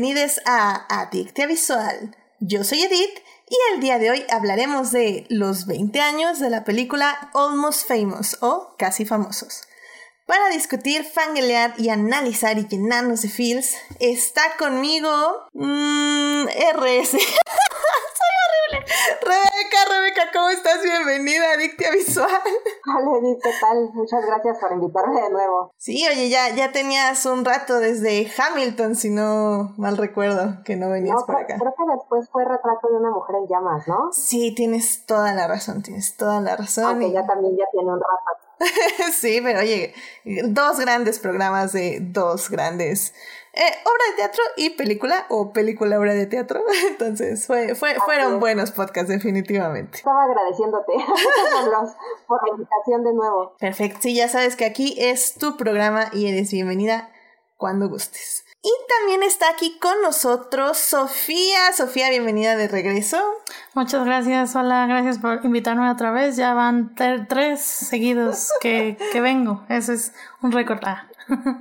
Bienvenidos a Adictia Visual. Yo soy Edith y el día de hoy hablaremos de los 20 años de la película Almost Famous o Casi Famosos. Para discutir, fangelear y analizar y llenarnos de feels, está conmigo mmm, RS. Rebeca, Rebeca, ¿cómo estás? Bienvenida a Adictia Visual. Hola Edith, ¿qué tal? Muchas gracias por invitarme de nuevo. Sí, oye, ya, ya tenías un rato desde Hamilton, si no mal recuerdo, que no venías por acá. Creo que después fue Retrato de una mujer en llamas, ¿no? Sí, tienes toda la razón, tienes toda la razón. Aunque ya también ya tiene un rato sí, pero oye, dos grandes programas de dos grandes eh, obra de teatro y película o película obra de teatro. Entonces, fue, fue, fueron buenos podcasts, definitivamente. Estaba agradeciéndote por la invitación de nuevo. Perfecto, sí, ya sabes que aquí es tu programa y eres bienvenida cuando gustes. Y también está aquí con nosotros Sofía. Sofía, bienvenida de regreso. Muchas gracias, hola, gracias por invitarme otra vez. Ya van tres seguidos que, que vengo. Eso es un récord. Ah.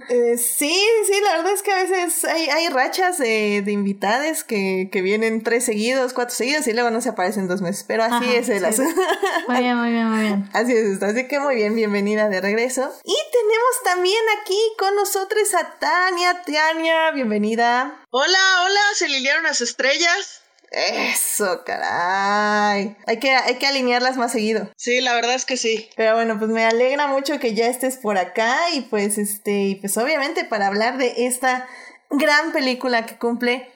Eh, sí, sí, la verdad es que a veces hay, hay rachas de, de invitades que, que, vienen tres seguidos, cuatro seguidos y luego no se aparecen dos meses, pero así es el asunto. Muy bien, muy bien, muy bien. Así es esto, así que muy bien, bienvenida de regreso. Y tenemos también aquí con nosotros a Tania, Tania, bienvenida. Hola, hola, se linearon las estrellas. Eso, caray. Hay que, hay que alinearlas más seguido. Sí, la verdad es que sí. Pero bueno, pues me alegra mucho que ya estés por acá y pues este, pues obviamente para hablar de esta gran película que cumple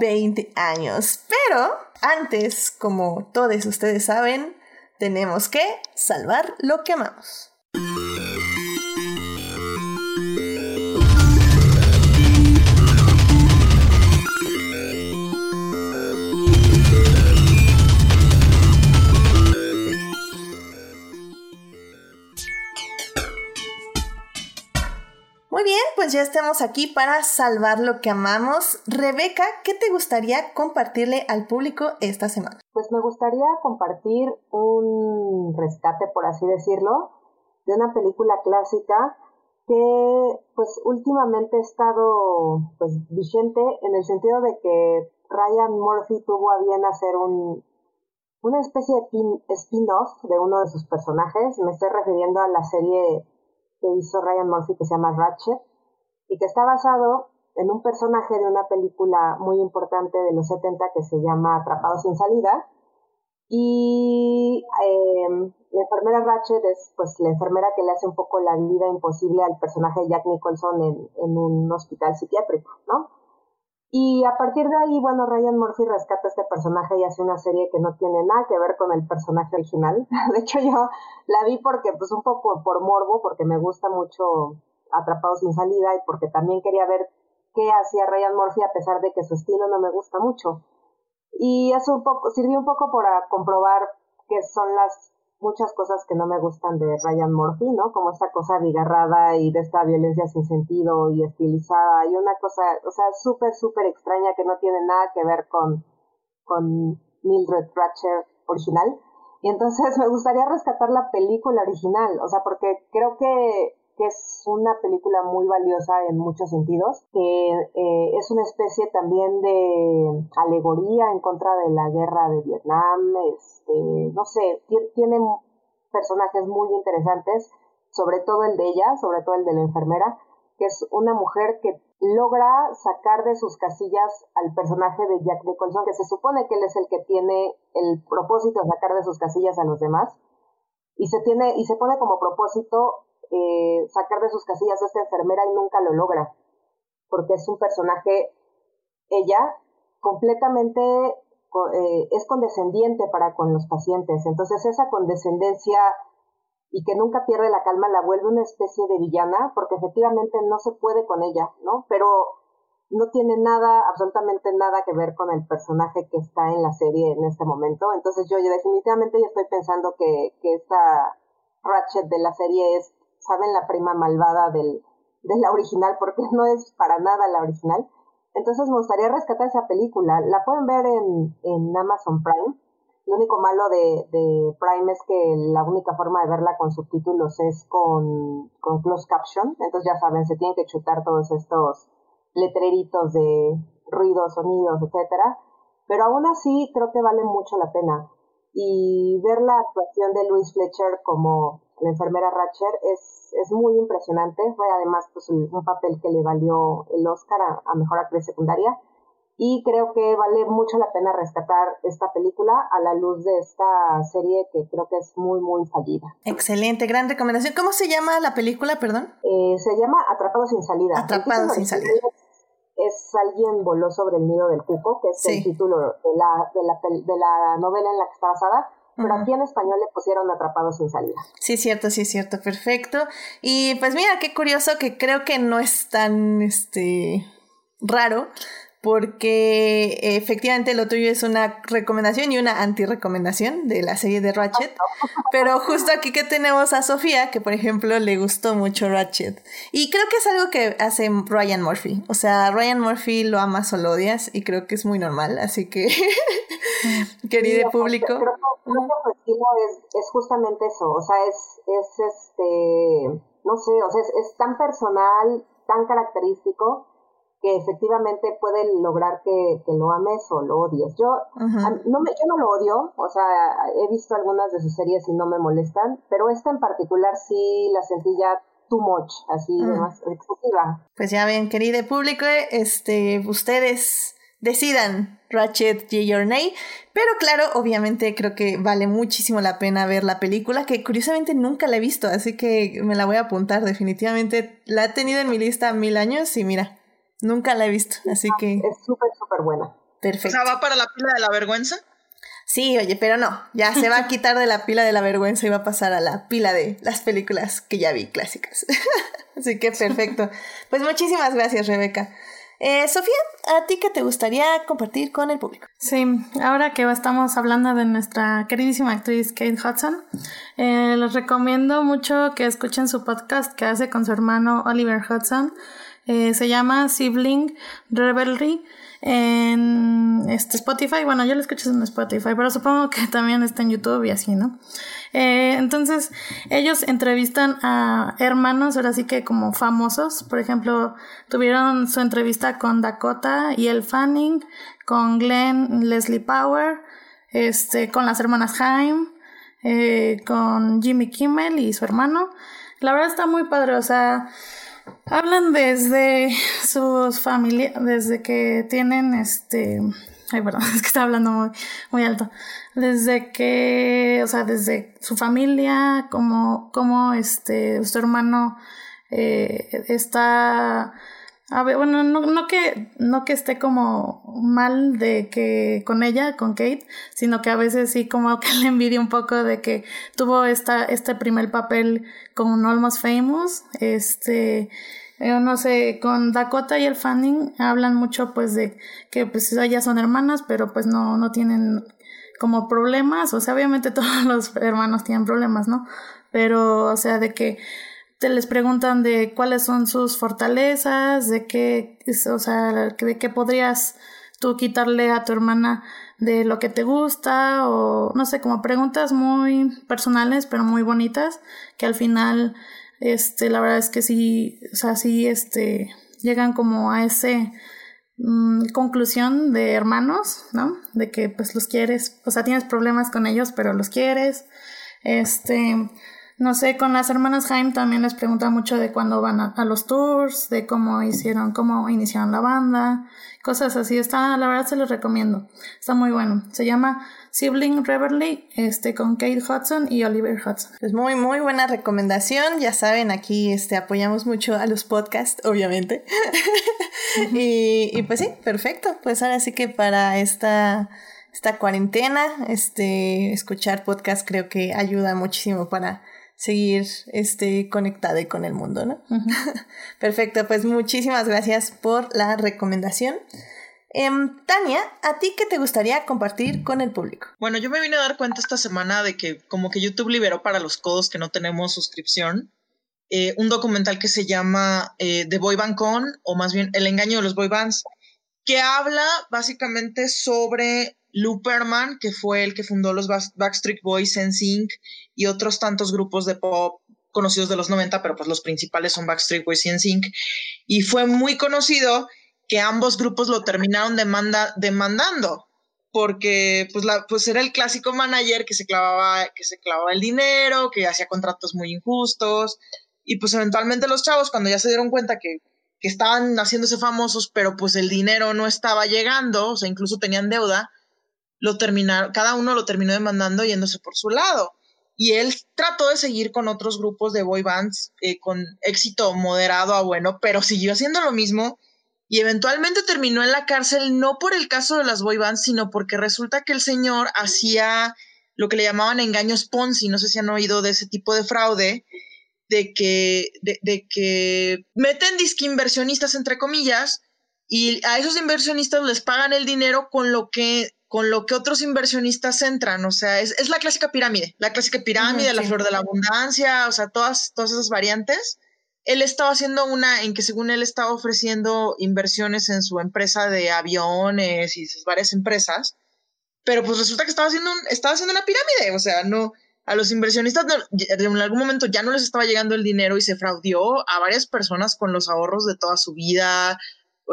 20 años. Pero antes, como todos ustedes saben, tenemos que salvar lo que amamos. Bien, pues ya estamos aquí para salvar lo que amamos. Rebeca, ¿qué te gustaría compartirle al público esta semana? Pues me gustaría compartir un rescate, por así decirlo, de una película clásica que pues últimamente ha estado pues vigente en el sentido de que Ryan Murphy tuvo a bien hacer un, una especie de spin-off de uno de sus personajes. Me estoy refiriendo a la serie que hizo Ryan Murphy que se llama Ratchet y que está basado en un personaje de una película muy importante de los 70 que se llama Atrapado sin salida. Y em, la enfermera Ratchet es pues la enfermera que le hace un poco la vida imposible al personaje de Jack Nicholson en, en un hospital psiquiátrico, ¿no? Y a partir de ahí, bueno, Ryan Murphy rescata este personaje y hace una serie que no tiene nada que ver con el personaje original. De hecho, yo la vi porque, pues, un poco por morbo, porque me gusta mucho Atrapado sin salida y porque también quería ver qué hacía Ryan Murphy a pesar de que su estilo no me gusta mucho. Y eso un poco, sirvió un poco para comprobar qué son las muchas cosas que no me gustan de Ryan Murphy, ¿no? Como esta cosa bigarrada y de esta violencia sin sentido y estilizada y una cosa, o sea, súper, súper extraña que no tiene nada que ver con, con Mildred Ratcher original. Y entonces me gustaría rescatar la película original, o sea, porque creo que, que es una película muy valiosa en muchos sentidos, que eh, es una especie también de alegoría en contra de la guerra de Vietnam, este, no sé, tiene personajes muy interesantes, sobre todo el de ella, sobre todo el de la enfermera, que es una mujer que logra sacar de sus casillas al personaje de Jack Nicholson, que se supone que él es el que tiene el propósito de sacar de sus casillas a los demás, y se tiene, y se pone como propósito eh, sacar de sus casillas a esta enfermera y nunca lo logra, porque es un personaje, ella, completamente eh, es condescendiente para con los pacientes. Entonces esa condescendencia y que nunca pierde la calma la vuelve una especie de villana, porque efectivamente no se puede con ella, ¿no? Pero no tiene nada, absolutamente nada que ver con el personaje que está en la serie en este momento. Entonces yo, definitivamente yo estoy pensando que, que esta Ratchet de la serie es, ¿saben? La prima malvada del, de la original, porque no es para nada la original. Entonces me gustaría rescatar esa película. La pueden ver en, en Amazon Prime. Lo único malo de, de, Prime es que la única forma de verla con subtítulos es con, con closed caption. Entonces ya saben, se tienen que chutar todos estos letreritos de ruidos, sonidos, etcétera, pero aún así creo que vale mucho la pena. Y ver la actuación de Louis Fletcher como la enfermera Ratcher es, es muy impresionante. Fue además pues, un papel que le valió el Oscar a, a Mejor Actriz Secundaria y creo que vale mucho la pena rescatar esta película a la luz de esta serie que creo que es muy, muy fallida. Excelente, gran recomendación. ¿Cómo se llama la película, perdón? Eh, se llama Atrapado sin salida. Atrapado sin salida. Es Alguien voló sobre el nido del cuco, que es el título de la, de, la, de la novela en la que está basada. Pero aquí en español le pusieron Atrapado sin salida. Sí, cierto, sí, cierto, perfecto. Y pues mira, qué curioso que creo que no es tan este raro porque efectivamente lo tuyo es una recomendación y una anti-recomendación de la serie de Ratchet. Pero justo aquí que tenemos a Sofía, que por ejemplo le gustó mucho Ratchet. Y creo que es algo que hace Ryan Murphy. O sea, Ryan Murphy lo amas o lo odias y creo que es muy normal. Así que, querido público. Creo, que el objetivo es, es, justamente eso. O sea, es, es este, no sé, o sea, es, es tan personal, tan característico que efectivamente puede lograr que, lo ames o lo odies. Yo, no me, yo no lo odio, o sea, he visto algunas de sus series y no me molestan, pero esta en particular sí la sentí ya too much, así más excesiva. Pues ya ven, querido público, este, ustedes decidan Ratchet J. Your pero claro, obviamente creo que vale muchísimo la pena ver la película, que curiosamente nunca la he visto, así que me la voy a apuntar definitivamente. La he tenido en mi lista mil años y mira, Nunca la he visto, así que... Es súper, súper buena. Perfecto. O sea, ¿va para la pila de la vergüenza? Sí, oye, pero no, ya se va a quitar de la pila de la vergüenza y va a pasar a la pila de las películas que ya vi clásicas. Así que perfecto. Pues muchísimas gracias, Rebeca. Eh, Sofía, ¿a ti qué te gustaría compartir con el público? Sí, ahora que estamos hablando de nuestra queridísima actriz Kate Hudson, eh, les recomiendo mucho que escuchen su podcast que hace con su hermano Oliver Hudson. Eh, se llama Sibling Revelry en este Spotify. Bueno, yo lo escucho en Spotify, pero supongo que también está en YouTube y así, ¿no? Eh, entonces, ellos entrevistan a hermanos, ahora sí que como famosos. Por ejemplo, tuvieron su entrevista con Dakota y el Fanning, con Glenn Leslie Power, este, con las hermanas Haim, eh, con Jimmy Kimmel y su hermano. La verdad está muy padre, o sea, Hablan desde sus familias, desde que tienen este. Ay, perdón, es que está hablando muy, alto. Desde que, o sea, desde su familia, como, como este, su hermano eh, está a ver, bueno, no, no, que, no que esté como mal de que con ella, con Kate, sino que a veces sí como que le envidia un poco de que tuvo esta, este primer papel con Almost Famous, este, yo no sé, con Dakota y el Fanning hablan mucho pues de que pues ellas son hermanas, pero pues no, no tienen como problemas, o sea, obviamente todos los hermanos tienen problemas, ¿no? Pero, o sea, de que te les preguntan de cuáles son sus fortalezas, de qué, o sea, de qué podrías tú quitarle a tu hermana de lo que te gusta o no sé, como preguntas muy personales pero muy bonitas que al final este la verdad es que sí, o sea, sí este llegan como a ese mm, conclusión de hermanos, ¿no? De que pues los quieres, o sea, tienes problemas con ellos, pero los quieres. Este, no sé, con las hermanas Haim también les pregunta mucho de cuándo van a, los tours, de cómo hicieron, cómo iniciaron la banda, cosas así. Está, la verdad se los recomiendo. Está muy bueno. Se llama Sibling Reverly, este, con Kate Hudson y Oliver Hudson. Es muy, muy buena recomendación. Ya saben, aquí este, apoyamos mucho a los podcasts, obviamente. y, y pues sí, perfecto. Pues ahora sí que para esta esta cuarentena, este, escuchar podcast creo que ayuda muchísimo para seguir este, conectada con el mundo, ¿no? Perfecto, pues muchísimas gracias por la recomendación. Em, Tania, ¿a ti qué te gustaría compartir con el público? Bueno, yo me vine a dar cuenta esta semana de que como que YouTube liberó para los codos que no tenemos suscripción eh, un documental que se llama eh, The Boy Band Con, o más bien El engaño de los boy bands, que habla básicamente sobre Luperman, que fue el que fundó los Backstreet Boys, en Sync y otros tantos grupos de pop conocidos de los 90, pero pues los principales son Backstreet Boys y NSYNC. Y fue muy conocido que ambos grupos lo terminaron demanda, demandando porque pues, la, pues era el clásico manager que se clavaba, que se clavaba el dinero, que hacía contratos muy injustos, y pues eventualmente los chavos cuando ya se dieron cuenta que, que estaban haciéndose famosos, pero pues el dinero no estaba llegando, o sea, incluso tenían deuda, lo terminaron, cada uno lo terminó demandando yéndose por su lado. Y él trató de seguir con otros grupos de boy bands eh, con éxito moderado a bueno, pero siguió haciendo lo mismo y eventualmente terminó en la cárcel no por el caso de las boy bands, sino porque resulta que el señor hacía lo que le llamaban engaños Ponzi, no sé si han oído de ese tipo de fraude, de que, de, que meten disque inversionistas entre comillas y a esos inversionistas les pagan el dinero con lo que con lo que otros inversionistas entran, o sea, es, la clásica pirámide, la clásica pirámide, la flor de la abundancia, o sea, todas, todas esas variantes. Él estaba haciendo una en que según él estaba ofreciendo inversiones en su empresa de aviones y sus varias empresas, pero pues resulta que estaba haciendo, estaba haciendo una pirámide, o sea, no, a los inversionistas en algún momento ya no les estaba llegando el dinero y se fraudió a varias personas con los ahorros de toda su vida,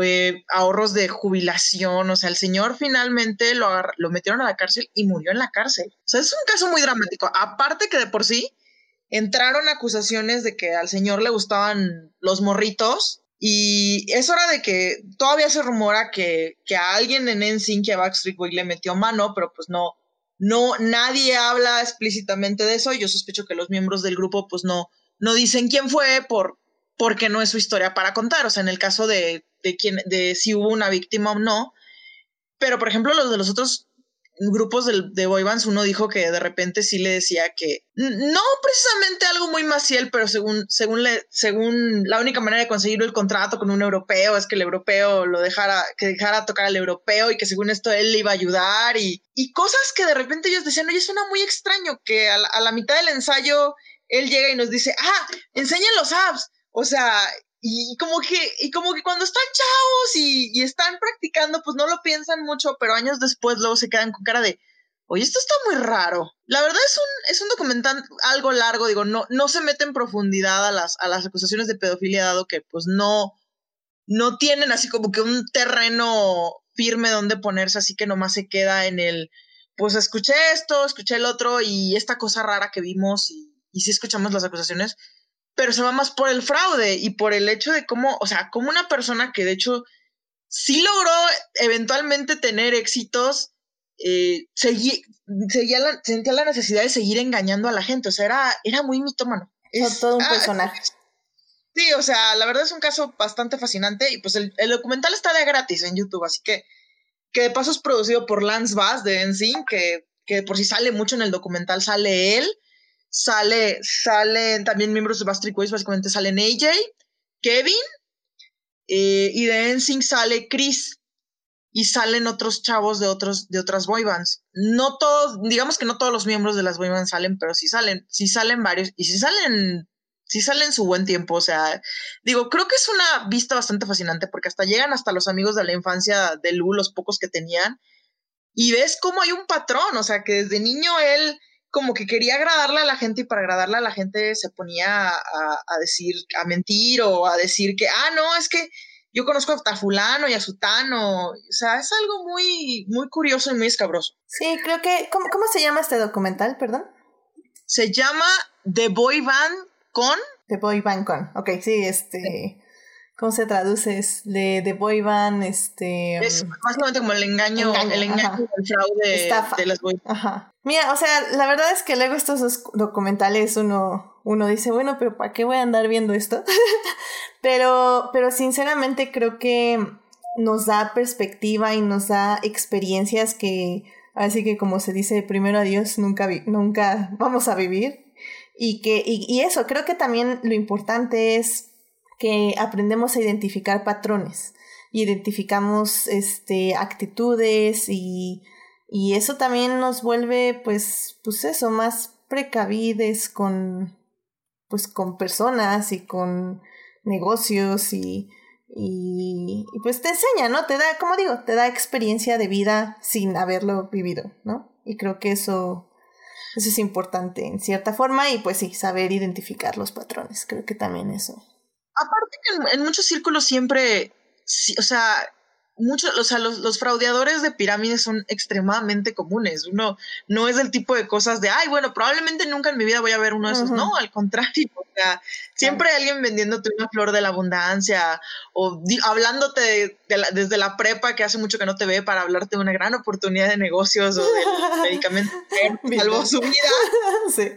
eh, ahorros de jubilación, o sea, el señor finalmente lo, lo metieron a la cárcel y murió en la cárcel. O sea, es un caso muy dramático, aparte que de por sí entraron acusaciones de que al señor le gustaban los morritos y es hora de que todavía se rumora que, que a alguien en NSYNC que a Backstreet Boy le metió mano, pero pues no, no, nadie habla explícitamente de eso. Yo sospecho que los miembros del grupo pues no, no dicen quién fue por, porque no es su historia para contar, o sea, en el caso de, de, quién, de si hubo una víctima o no, pero por ejemplo los de los otros grupos de, de boy bands, uno dijo que de repente sí le decía que no precisamente algo muy maciel, pero según, según, le, según la única manera de conseguir el contrato con un europeo es que el europeo lo dejara, que dejara tocar al europeo y que según esto él le iba a ayudar y, y cosas que de repente ellos decían, oye, suena muy extraño que a la, mitad del ensayo él llega y nos dice, ah, enseñen los apps. O sea, y como que, y como que cuando están chavos y, están practicando, pues no lo piensan mucho, pero años después luego se quedan con cara de, oye, esto está muy raro. La verdad es un, es un documental algo largo, digo, no, no se mete en profundidad a las, a las acusaciones de pedofilia, dado que pues no, no tienen así como que un terreno firme donde ponerse, así que nomás se queda en el, pues escuché esto, escuché el otro y esta cosa rara que vimos y, y sí escuchamos las acusaciones pero se va más por el fraude y por el hecho de cómo, o sea, como una persona que de hecho sí logró eventualmente tener éxitos, eh, seguía la, sentía la necesidad de seguir engañando a la gente, o sea, era, era muy mitómano. Es todo un ah, personaje. Sí, o sea, la verdad es un caso bastante fascinante y pues el, documental está de gratis en YouTube, así que, que de paso es producido por Lance Bass de NSYNC, que, que por si sale mucho en el documental sale él sale, salen también miembros de Bastard Boys, básicamente salen AJ, Kevin, eh, y de NSYNC sale Chris, y salen otros chavos de, otros, de otras boybands. No todos, digamos que no todos los miembros de las boybands salen, pero sí salen, sí salen varios, y sí salen, sí salen su buen tiempo, o sea, digo, creo que es una vista bastante fascinante, porque hasta llegan hasta los amigos de la infancia de Lu, los pocos que tenían, y ves cómo hay un patrón, o sea, que desde niño él como que quería agradarle a la gente y para agradarle a la gente se ponía a, decir, a mentir o a decir que, ah, no, es que yo conozco a fulano y a sutano. O sea, es algo muy, muy curioso y muy escabroso. Sí, creo que, ¿cómo, cómo se llama este documental, perdón? Se llama The Boy Band Con. The Boy Band Con, ok, sí, este... ¿Cómo se traduce? Es de, de boy band, este... Es básicamente como el engaño, el engaño, el fraude de las boy Ajá. Mira, o sea, la verdad es que luego estos documentales uno, uno dice, bueno, pero ¿para qué voy a andar viendo esto? pero, pero sinceramente creo que nos da perspectiva y nos da experiencias que, así que como se dice, primero adiós, nunca, nunca vamos a vivir. Y que, y eso, creo que también lo importante es que aprendemos a identificar patrones, identificamos este, actitudes y, y eso también nos vuelve, pues, pues eso, más precavides con, pues, con personas y con negocios y, y, pues te enseña, ¿no? Te da, como digo, te da experiencia de vida sin haberlo vivido, ¿no? Y creo que eso, eso es importante en cierta forma y pues sí, saber identificar los patrones, creo que también eso aparte que en, muchos círculos siempre, o sea, muchos, o sea, los, los, fraudeadores de pirámides son extremadamente comunes. Uno no es del tipo de cosas de, ay, bueno, probablemente nunca en mi vida voy a ver uno de esos. No, al contrario. O sea, siempre hay alguien vendiéndote una flor de la abundancia o hablándote desde la prepa que hace mucho que no te ve para hablarte de una gran oportunidad de negocios o de medicamentos que salvó su vida. sí.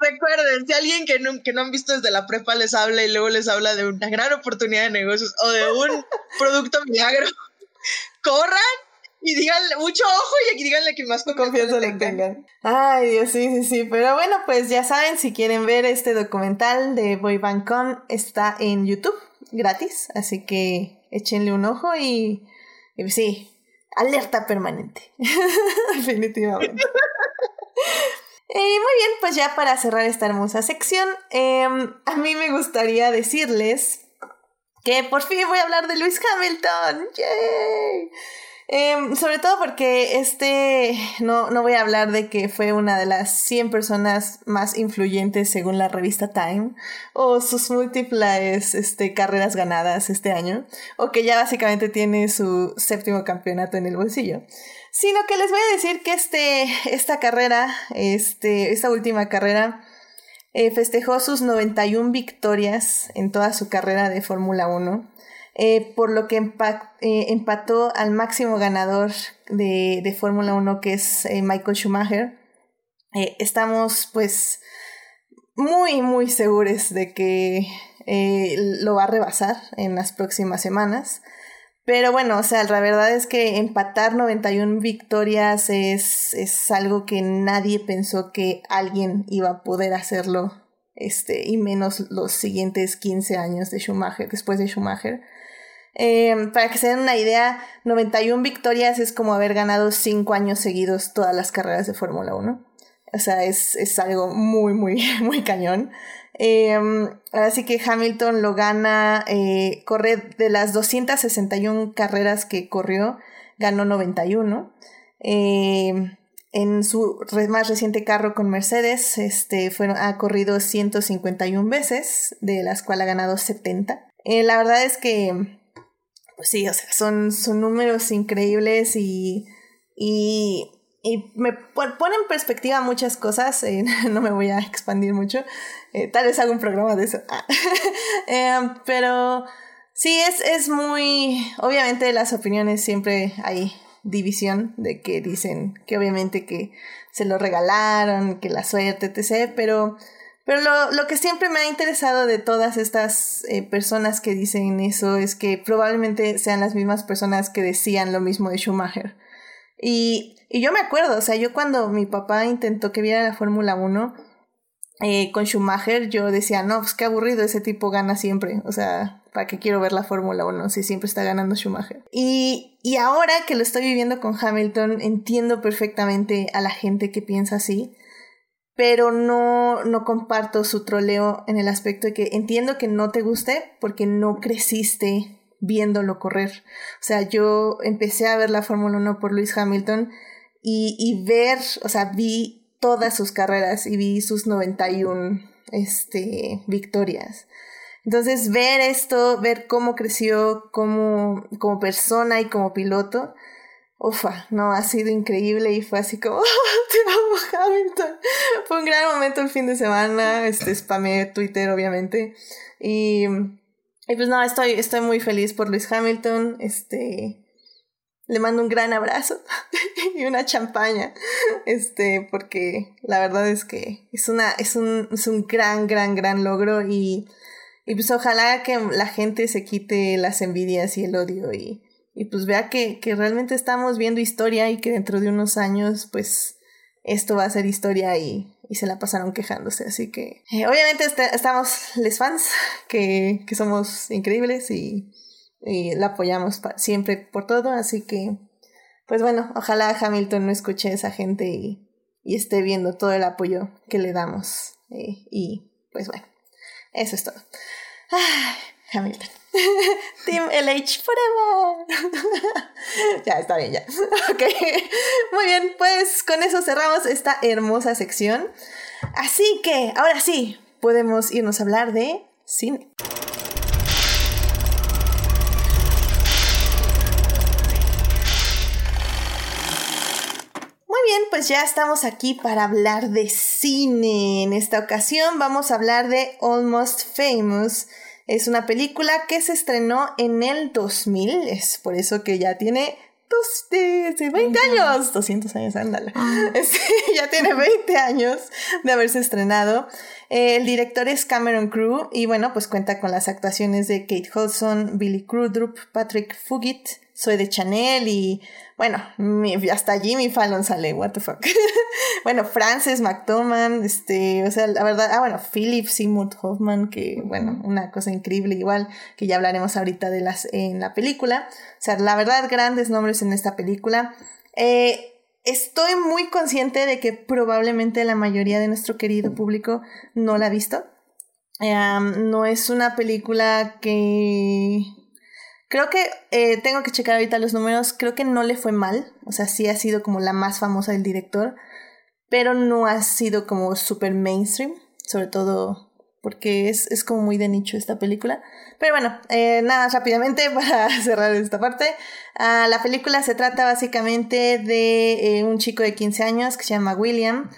Recuerden, si alguien que no, que no han visto desde la prepa les habla y luego les habla de una gran oportunidad de negocios o de un producto milagro, corran y díganle mucho ojo y díganle que más confianza le tengan. Ay, Dios, sí, sí, sí. Pero bueno, pues ya saben, si quieren ver este documental de Boy Con, está en YouTube, gratis. Así que échenle un ojo y, y sí, alerta permanente. Definitivamente. Y muy bien, pues ya para cerrar esta hermosa sección, em, a mí me gustaría decirles que por fin voy a hablar de Lewis Hamilton. ¡Yay! Em, sobre todo porque este, no, no voy a hablar de que fue una de las 100 personas más influyentes según la revista Time, o sus múltiples este, carreras ganadas este año, o que ya básicamente tiene su séptimo campeonato en el bolsillo sino que les voy a decir que este, esta carrera, este, esta última carrera, eh, festejó sus 91 victorias en toda su carrera de Fórmula 1, eh, por lo que eh, empató al máximo ganador de, de Fórmula 1, que es Michael Schumacher. estamos pues muy, muy seguros de que lo va a rebasar en las próximas semanas. Pero bueno, o sea, la verdad es que empatar 91 victorias es, es algo que nadie pensó que alguien iba a poder hacerlo, este, y menos los siguientes 15 años de Schumacher, después de Schumacher. Em, para que se den una idea, 91 victorias es como haber ganado 5 años seguidos todas las carreras de Fórmula 1. O sea, es, es algo muy, muy, muy cañón. Eh, así que Hamilton lo gana, eh, corre de las 261 carreras que corrió, ganó 91. Eh, en su más reciente carro con Mercedes, este, ha corrido 151 veces, de las cuales ha ganado 70. Eh, la verdad es que, pues sí, o sea, son, son números increíbles y, y y me pone en perspectiva muchas cosas, eh, no me voy a expandir mucho, eh, tal vez haga un programa de eso, ah. em, pero sí, es, es muy, obviamente las opiniones siempre hay división de que dicen que obviamente que se lo regalaron, que la suerte, etc., pero... Pero lo, lo, que siempre me ha interesado de todas estas eh, personas que dicen eso es que probablemente sean las mismas personas que decían lo mismo de Schumacher. Y y yo me acuerdo, o sea, yo cuando mi papá intentó que viera la Fórmula 1 eh, con Schumacher, yo decía, no, pues qué aburrido, ese tipo gana siempre. O sea, ¿para qué quiero ver la Fórmula 1 si siempre está ganando Schumacher? Y, y ahora que lo estoy viviendo con Hamilton, entiendo perfectamente a la gente que piensa así pero no, no comparto su troleo en el aspecto de que entiendo que no te guste porque no creciste viéndolo correr. O sea, yo empecé a ver la Fórmula 1 por Lewis Hamilton y, ver, o sea, vi todas sus carreras y vi sus 91 este, victorias. Entonces, ver esto, ver cómo creció como, persona y como piloto, ufa, no, ha sido increíble y fue así como, te amo Hamilton. Fue un gran momento el fin de semana, este, spamé Twitter obviamente y, y pues no, estoy, estoy muy feliz por Luis Hamilton, este, le mando un gran abrazo y una champaña, este, porque la verdad es que es una, es un, es un gran, gran, gran logro y, y pues ojalá que la gente se quite las envidias y el odio y, y pues vea que, que realmente estamos viendo historia y que dentro de unos años pues esto va a ser historia y, y se la pasaron quejándose. Así que eh, obviamente este, estamos les fans, que, que somos increíbles y y la apoyamos siempre por todo, así que, pues bueno, ojalá Hamilton no escuche a esa gente y, esté viendo todo el apoyo que le damos. Eh, y pues bueno, eso es todo. Hamilton. Team LH forever. ya, está bien, ya. Ok. Muy bien, pues con eso cerramos esta hermosa sección. Así que, ahora sí, podemos irnos a hablar de cine. Muy bien, pues ya estamos aquí para hablar de cine. En esta ocasión vamos a hablar de Almost Famous, es una película que se estrenó en el 2000, es por eso que ya tiene dos, de, 20 años, 200 años, ándale. Ah. Ya tiene 20 años de haberse estrenado. El director es Cameron Crew y bueno, pues cuenta con las actuaciones de Kate Hudson, Billy Crudup, Patrick Fugit, soy de Chanel y bueno, hasta Jimmy Fallon sale, what the fuck. bueno, Frances McDormand, este, o sea, la verdad, ah, bueno, Philip Seymour Hoffman, que bueno, una cosa increíble igual, que ya hablaremos ahorita de las en la película. O sea, la verdad, grandes nombres en esta película. Eh, estoy muy consciente de que probablemente la mayoría de nuestro querido público no la ha visto. no es una película que Creo que eh, tengo que checar ahorita los números. Creo que no le fue mal. O sea, sí ha sido como la más famosa del director. Pero no ha sido como super mainstream. Sobre todo porque es, es como muy de nicho esta película. Pero bueno, eh, nada, rápidamente para cerrar esta parte. Ah, la película se trata básicamente de eh, un chico de 15 años que se llama William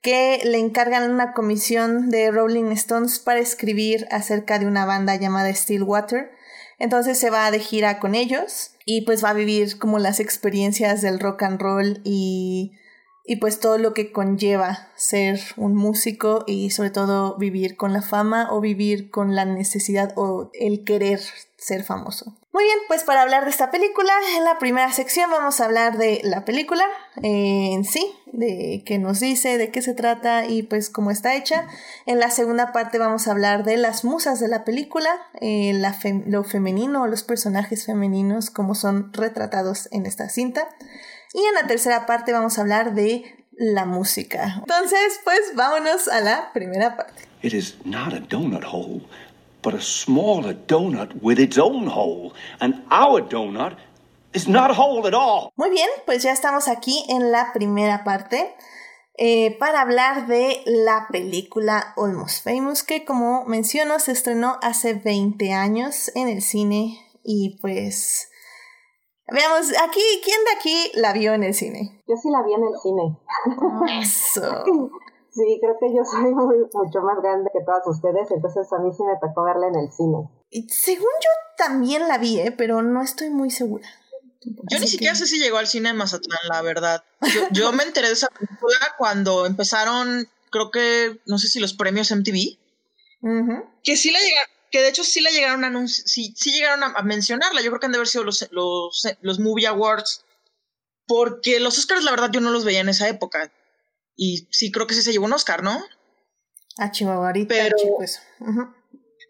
que le encargan una comisión de Rolling Stones para escribir acerca de una banda llamada Stillwater entonces se va de gira con ellos y pues va a vivir como las experiencias del rock and roll y, y pues todo lo que conlleva ser un músico y sobre todo vivir con la fama o vivir con la necesidad o el querer ser famoso. Muy bien, pues para hablar de esta película, en la primera sección vamos a hablar de la película eh, en sí, de qué nos dice, de qué se trata y pues cómo está hecha. En la segunda parte vamos a hablar de las musas de la película, eh, lo femenino, los personajes femeninos, cómo son retratados en esta cinta. Y en la tercera parte vamos a hablar de la música. Entonces, pues vámonos a la primera parte. It is not a donut hole but a smaller donut with its own hole. And our donut is not whole at all. Muy bien, pues ya estamos aquí en la primera parte. Eh, para hablar de la película Almost Famous, que como menciono se estrenó hace 20 años en el cine y pues veamos, aquí, ¿quién de aquí la vio en el cine? Yo sí la vi en el cine. Eso. Sí, creo que yo soy mucho más grande que todas ustedes, entonces a mí sí me tocó verla en el cine. Y según yo también la vi, ¿eh? pero no estoy muy segura. Yo ni siquiera sé si llegó al cine en Mazatlán, la verdad. Yo, me enteré de esa película cuando empezaron, creo que, no sé si los premios MTV, que sí la llegaron, que de hecho sí la llegaron a sí, sí llegaron a, mencionarla. Yo creo que han de haber sido los, los, los Movie Awards, porque los Oscars, la verdad, yo no los veía en esa época. Y sí, creo que sí se llevó un Oscar, ¿no? Ah, Chihuahua, pero,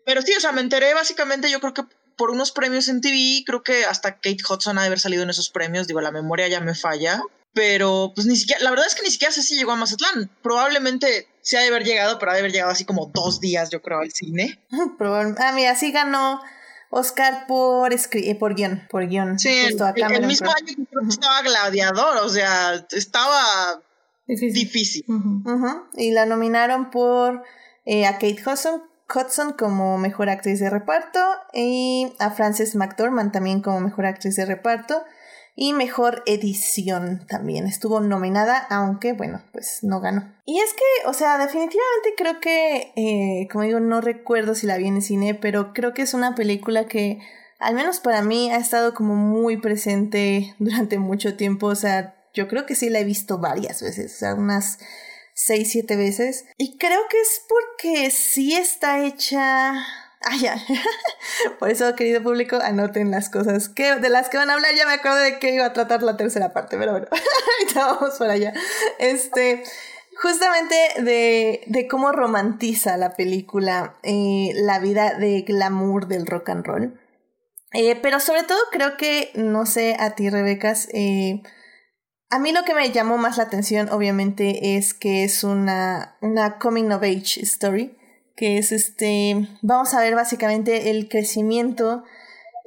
pero sí, o sea, me enteré básicamente, yo creo que por unos premios en TV, creo que hasta Kate Hudson ha de haber salido en esos premios, digo, la memoria ya me falla, pero pues ni siquiera, la verdad es que ni siquiera sé si llegó a Mazatlán, probablemente sí ha de haber llegado, pero ha de haber llegado así como dos días, yo creo, al cine. ah, mira, sí ganó Oscar por, eh, por guion, por guion. Sí, el, mismo año que estaba Gladiador, o sea, estaba Difícil. Y la nominaron por eh, a Kate Hudson, Hudson como mejor actriz de reparto y a Frances McDormand también como mejor actriz de reparto y mejor edición también. Estuvo nominada, aunque bueno, pues no ganó. Y es que, o sea, definitivamente creo que, eh, como digo, no recuerdo si la vi en el cine, pero creo que es una película que, al menos para mí, ha estado como muy presente durante mucho tiempo, o sea, yo creo que sí la he visto varias veces, o sea, unas seis, siete veces. Y creo que es porque sí está hecha... Ah, ya. Por eso, querido público, anoten las cosas que, de las que van a hablar. Ya me acuerdo de que iba a tratar la tercera parte, pero bueno, ahorita vamos por allá. Este, justamente de, de cómo romantiza la película eh, la vida de glamour del rock and roll. Eh, pero sobre todo creo que, no sé, a ti, Rebecas, eh, a mí lo que me llamó más la atención, obviamente, es que es una, una coming of age story, que es este, vamos a ver básicamente el crecimiento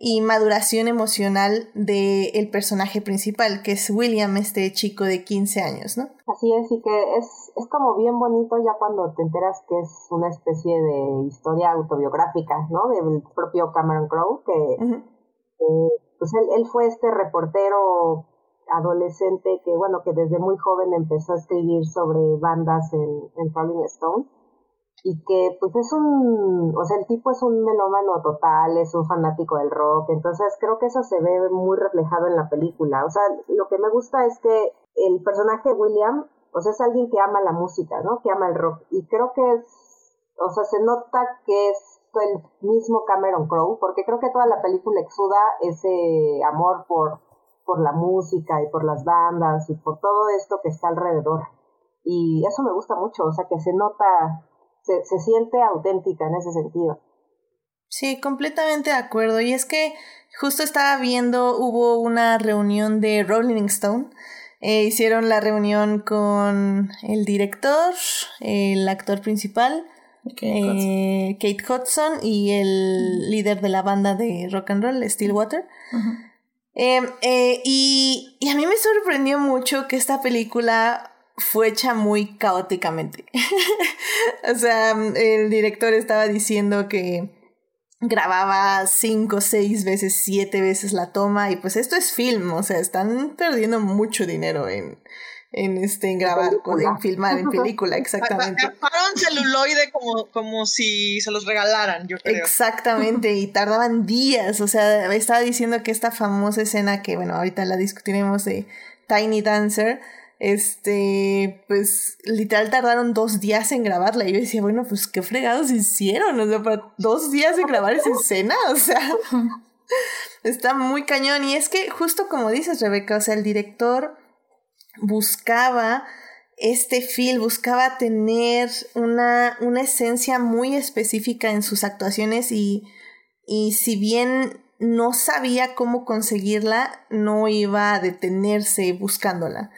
y maduración emocional del personaje principal, que es William, este chico de 15 años, ¿no? Así es, y que es, es como bien bonito ya cuando te enteras que es una especie de historia autobiográfica, ¿no? Del propio Cameron Crowe, que pues él, él, fue este reportero adolescente que, bueno, que desde muy joven empezó a escribir sobre bandas en, en Rolling Stone y que pues es un, o sea, el tipo es un melómano total, es un fanático del rock, entonces creo que eso se ve muy reflejado en la película. O sea, lo que me gusta es que el personaje William, o sea, es alguien que ama la música, ¿no? Que ama el rock y creo que es, o sea, se nota que es el mismo Cameron Crowe, porque creo que toda la película exuda ese amor por, por la música y por las bandas y por todo esto que está alrededor. Y eso me gusta mucho, o sea, que se nota, se, se siente auténtica en ese sentido. Sí, completamente de acuerdo. Y es que justo estaba viendo, hubo una reunión de Rolling Stone. Eh, hicieron la reunión con el director, el actor principal, eh, Kate, Hudson. y el líder de la banda de rock and roll, Stillwater. Eh, y, y a mí me sorprendió mucho que esta película fue hecha muy caóticamente. o sea, el director estaba diciendo que grababa cinco, seis veces, siete veces la toma y pues esto es film, o sea, están perdiendo mucho dinero en, en este en grabar en filmar en película exactamente un celuloide como como si se los regalaran yo creo exactamente y tardaban días o sea estaba diciendo que esta famosa escena que bueno ahorita la discutiremos de Tiny Dancer este, pues literal tardaron dos días en grabarla. Y yo decía, bueno, pues qué fregados hicieron, o sea, para dos días de grabar esa escena, o sea, está muy cañón. Y es que justo como dices, Rebeca, o sea, el director buscaba este feel, buscaba tener una, una esencia muy específica en sus actuaciones y, y si bien no sabía cómo conseguirla, no iba a detenerse buscándola.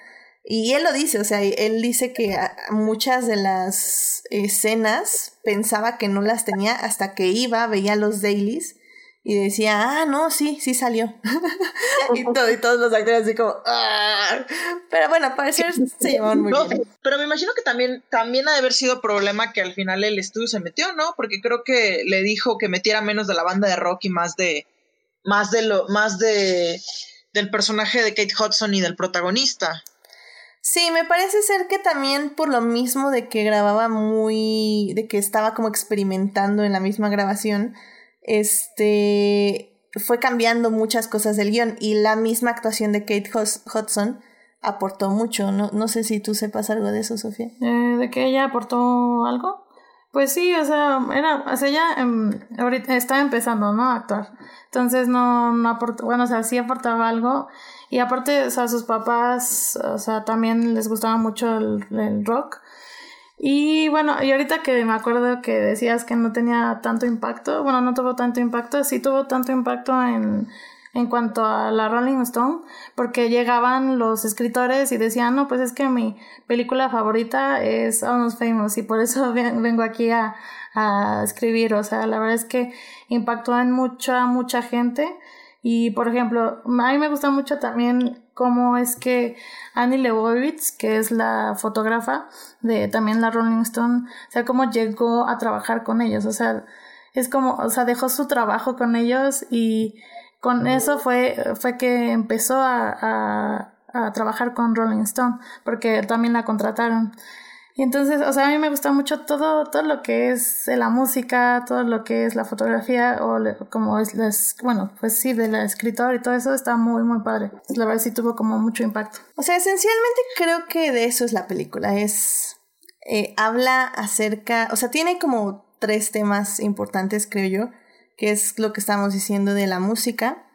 Y él lo dice, o sea, él dice que muchas de las escenas pensaba que no las tenía hasta que iba, veía los dailies y decía, ah, no, sí, sí salió. y, todo, y todos los actores así como, ah". Pero bueno, parecer se llevaban muy bien. Pero me imagino que también, también ha de haber sido problema que al final el estudio se metió, ¿no? Porque creo que le dijo que metiera menos de la banda de rock y más de, más de lo, más de, del personaje de Kate Hudson y del protagonista. Sí, me parece ser que también por lo mismo de que grababa muy, de que estaba como experimentando en la misma grabación, este, fue cambiando muchas cosas del guion y la misma actuación de Kate Hudson aportó mucho. No, no sé si tú sepas algo de eso, Sofía. Eh, ¿De que ella aportó algo? Pues sí, o sea, era, o sea, ella em, ahorita estaba empezando, ¿no? A actuar. Entonces no, no aportó, bueno, o sea, sí aportaba algo. Y aparte, o sea, sus papás, o sea, también les gustaba mucho el, el rock. Y bueno, y ahorita que me acuerdo que decías que no tenía tanto impacto, bueno, no tuvo tanto impacto, sí tuvo tanto impacto en, en cuanto a la Rolling Stone, porque llegaban los escritores y decían, no, pues es que mi película favorita es Almost Famous y por eso vengo aquí a, a escribir, o sea, la verdad es que impactó en mucha, mucha gente. Y por ejemplo, a mí me gusta mucho también cómo es que Annie Leibovitz, que es la fotógrafa de también la Rolling Stone, o sea, cómo llegó a trabajar con ellos, o sea, es como, o sea, dejó su trabajo con ellos y con eso fue, fue que empezó a, a, a trabajar con Rolling Stone, porque también la contrataron. Y entonces, o sea, a mí me gusta mucho todo, todo lo que es la música, todo lo que es la fotografía, o como es, las, bueno, pues sí, del escritor y todo eso está muy, muy padre. La verdad sí tuvo como mucho impacto. O sea, esencialmente creo que de eso es la película. Es, eh, habla acerca, o sea, tiene como tres temas importantes, creo yo, que es lo que estamos diciendo de la música.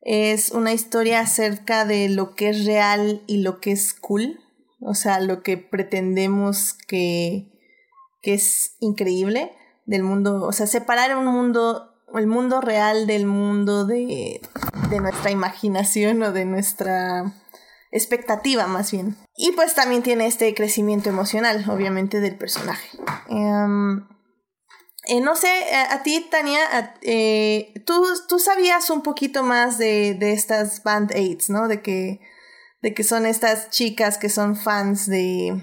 Es una historia acerca de lo que es real y lo que es cool o sea, lo que pretendemos que, que es increíble del mundo, o sea, separar un mundo, el mundo real del mundo de, de nuestra imaginación o de nuestra expectativa más bien. Y pues también tiene este crecimiento emocional, obviamente, del personaje. Em, eh, no sé, a, ti, Tania, eh, ¿tú, tú, sabías un poquito más de, de estas band aids, ¿no? De que de que son estas chicas que son fans de,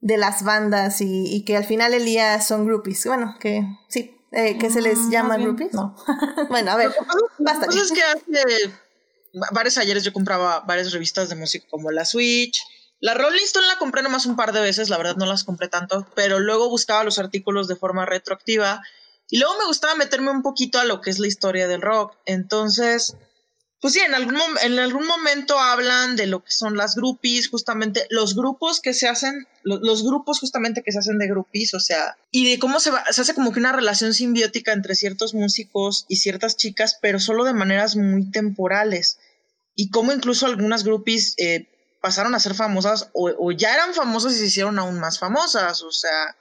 de las bandas y, y que al final el día son groupies. Bueno, que sí, eh, que se les mm, llama groupies. No. bueno, a ver, basta. Pues es que hace varios ayeres yo compraba varias revistas de música como la Switch. La Rolling Stone la compré nomás un par de veces, la verdad no las compré tanto, pero luego buscaba los artículos de forma retroactiva y luego me gustaba meterme un poquito a lo que es la historia del rock. Entonces, pues sí, en algún, en algún momento hablan de lo que son las groupies, justamente los grupos que se hacen, los, grupos justamente que se hacen de groupies, o sea, y de cómo se, va, se hace como que una relación simbiótica entre ciertos músicos y ciertas chicas, pero solo de maneras muy temporales. Y cómo incluso algunas groupies eh, pasaron a ser famosas o, o ya eran famosas y se hicieron aún más famosas, o sea,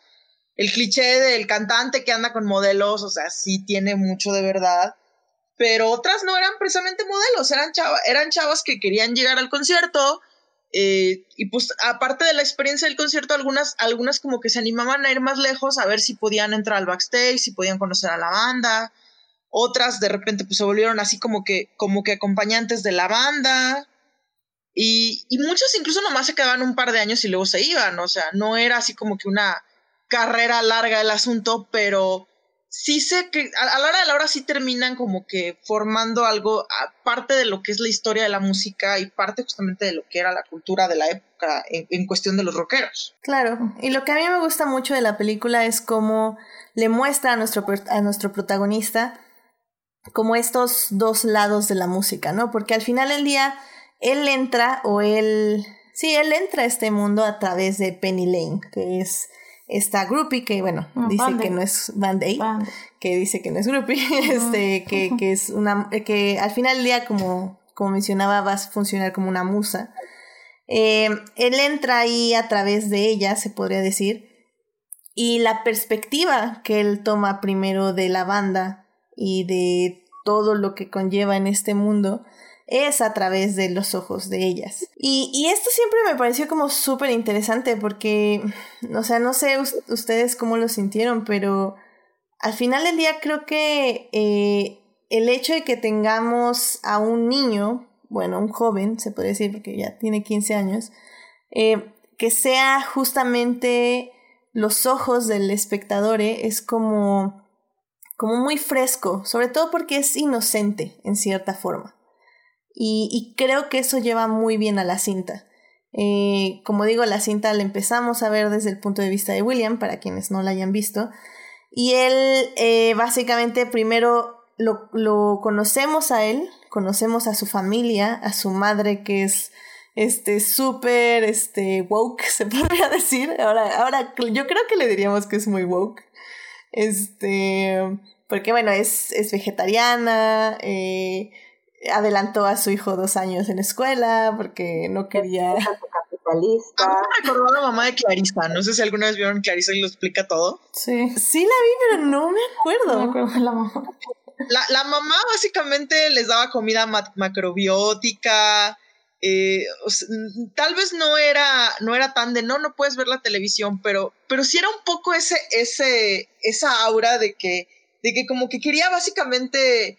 el cliché del cantante que anda con modelos, o sea, sí tiene mucho de verdad pero otras no eran precisamente modelos, eran, eran chavas que querían llegar al concierto. Eh, y pues aparte de la experiencia del concierto, algunas, algunas como que se animaban a ir más lejos a ver si podían entrar al backstage, si podían conocer a la banda. Otras de repente pues se volvieron así como que, como que acompañantes de la banda. Y, y muchas incluso nomás se quedaban un par de años y luego se iban. O sea, no era así como que una carrera larga el asunto, pero sí sé que a, la hora de la hora sí terminan como que formando algo, aparte de lo que es la historia de la música y parte justamente de lo que era la cultura de la época en, cuestión de los rockeros. Claro, y lo que a mí me gusta mucho de la película es cómo le muestra a nuestro, a nuestro protagonista como estos dos lados de la música, ¿no? Porque al final del día él entra o él... Sí, él entra a este mundo a través de Penny Lane, que es esta groupie que, bueno, dice que no es band que dice que no es groupie, este, que, que, es una, que al final del día, como, como mencionaba, va a funcionar como una musa. Eh, él entra ahí a través de ella, se podría decir, y la perspectiva que él toma primero de la banda y de todo lo que conlleva en este mundo, es a través de los ojos de ellas. Y, y esto siempre me pareció como súper interesante porque, o sea, no sé ustedes cómo lo sintieron, pero al final del día creo que eh, el hecho de que tengamos a un niño, bueno, un joven, se puede decir, porque ya tiene 15 años, eh, que sea justamente los ojos del espectador, eh, es como, como muy fresco, sobre todo porque es inocente en cierta forma. Y, creo que eso lleva muy bien a la cinta. Eh, como digo, la cinta la empezamos a ver desde el punto de vista de William, para quienes no la hayan visto. Y él, eh, básicamente, primero lo, conocemos a él, conocemos a su familia, a su madre que es este súper este woke, se podría decir. Ahora, ahora yo creo que le diríamos que es muy woke. Este, porque bueno, es, es vegetariana, eh, adelantó a su hijo dos años en escuela porque no quería... Capitalista. A me acordó la mamá de Clarissa. No sé si alguna vez vieron Clarissa y lo explica todo. Sí. Sí la vi, pero no me acuerdo. No me acuerdo de la mamá. La, la mamá básicamente les daba comida macrobiótica. Eh, tal vez no era, no era tan de no, no puedes ver la televisión, pero, pero sí era un poco ese, ese, esa aura de que, de que como que quería básicamente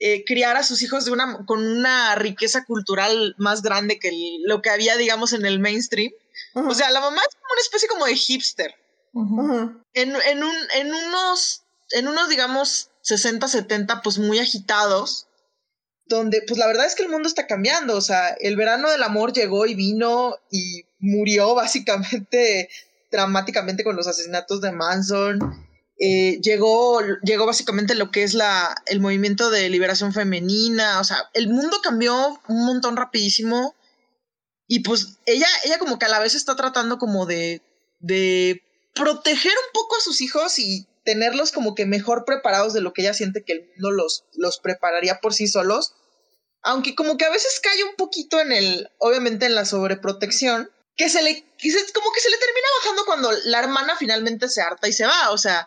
eh, criar a sus hijos de una, con una riqueza cultural más grande que lo que había, digamos, en el mainstream. O sea, la mamá es como una especie como de hipster. en, en, un, en, unos, en unos, digamos, 60, 70, pues muy agitados, donde pues la verdad es que el mundo está cambiando. O sea, el verano del amor llegó y vino y murió básicamente dramáticamente con los asesinatos de Manson eh, llegó, llegó básicamente lo que es la, el movimiento de liberación femenina, o sea, el mundo cambió un montón rapidísimo y pues ella, ella como que a la vez está tratando como de, de proteger un poco a sus hijos y tenerlos como que mejor preparados de lo que ella siente que el mundo los, los prepararía por sí solos. Aunque como que a veces cae un poquito en el, obviamente en la sobreprotección, que se le, como que se le termina bajando cuando la hermana finalmente se harta y se va, o sea,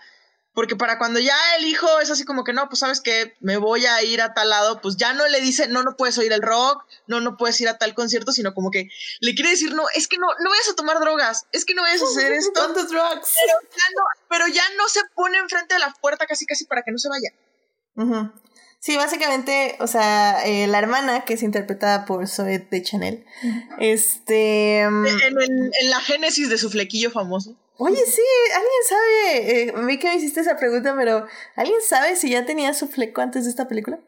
porque para cuando ya el hijo es así como que no, pues sabes que me voy a ir a tal lado, pues ya no le dice, no, no puedes oír el rock, no, no puedes ir a tal concierto, sino como que le quiere decir, no, es que no, no vayas a tomar drogas, es que no vayas a hacer esto. ¿Cuántos drugs? Pero ya, no, pero ya no se pone enfrente de la puerta casi casi para que no se vaya. Sí, básicamente, o sea, eh, la hermana, que es interpretada por Zoe de Chanel, este... En, en la génesis de su flequillo famoso. Oye, sí, alguien sabe, eh, vi que me hiciste esa pregunta, pero ¿alguien sabe si ya tenía su fleco antes de esta película?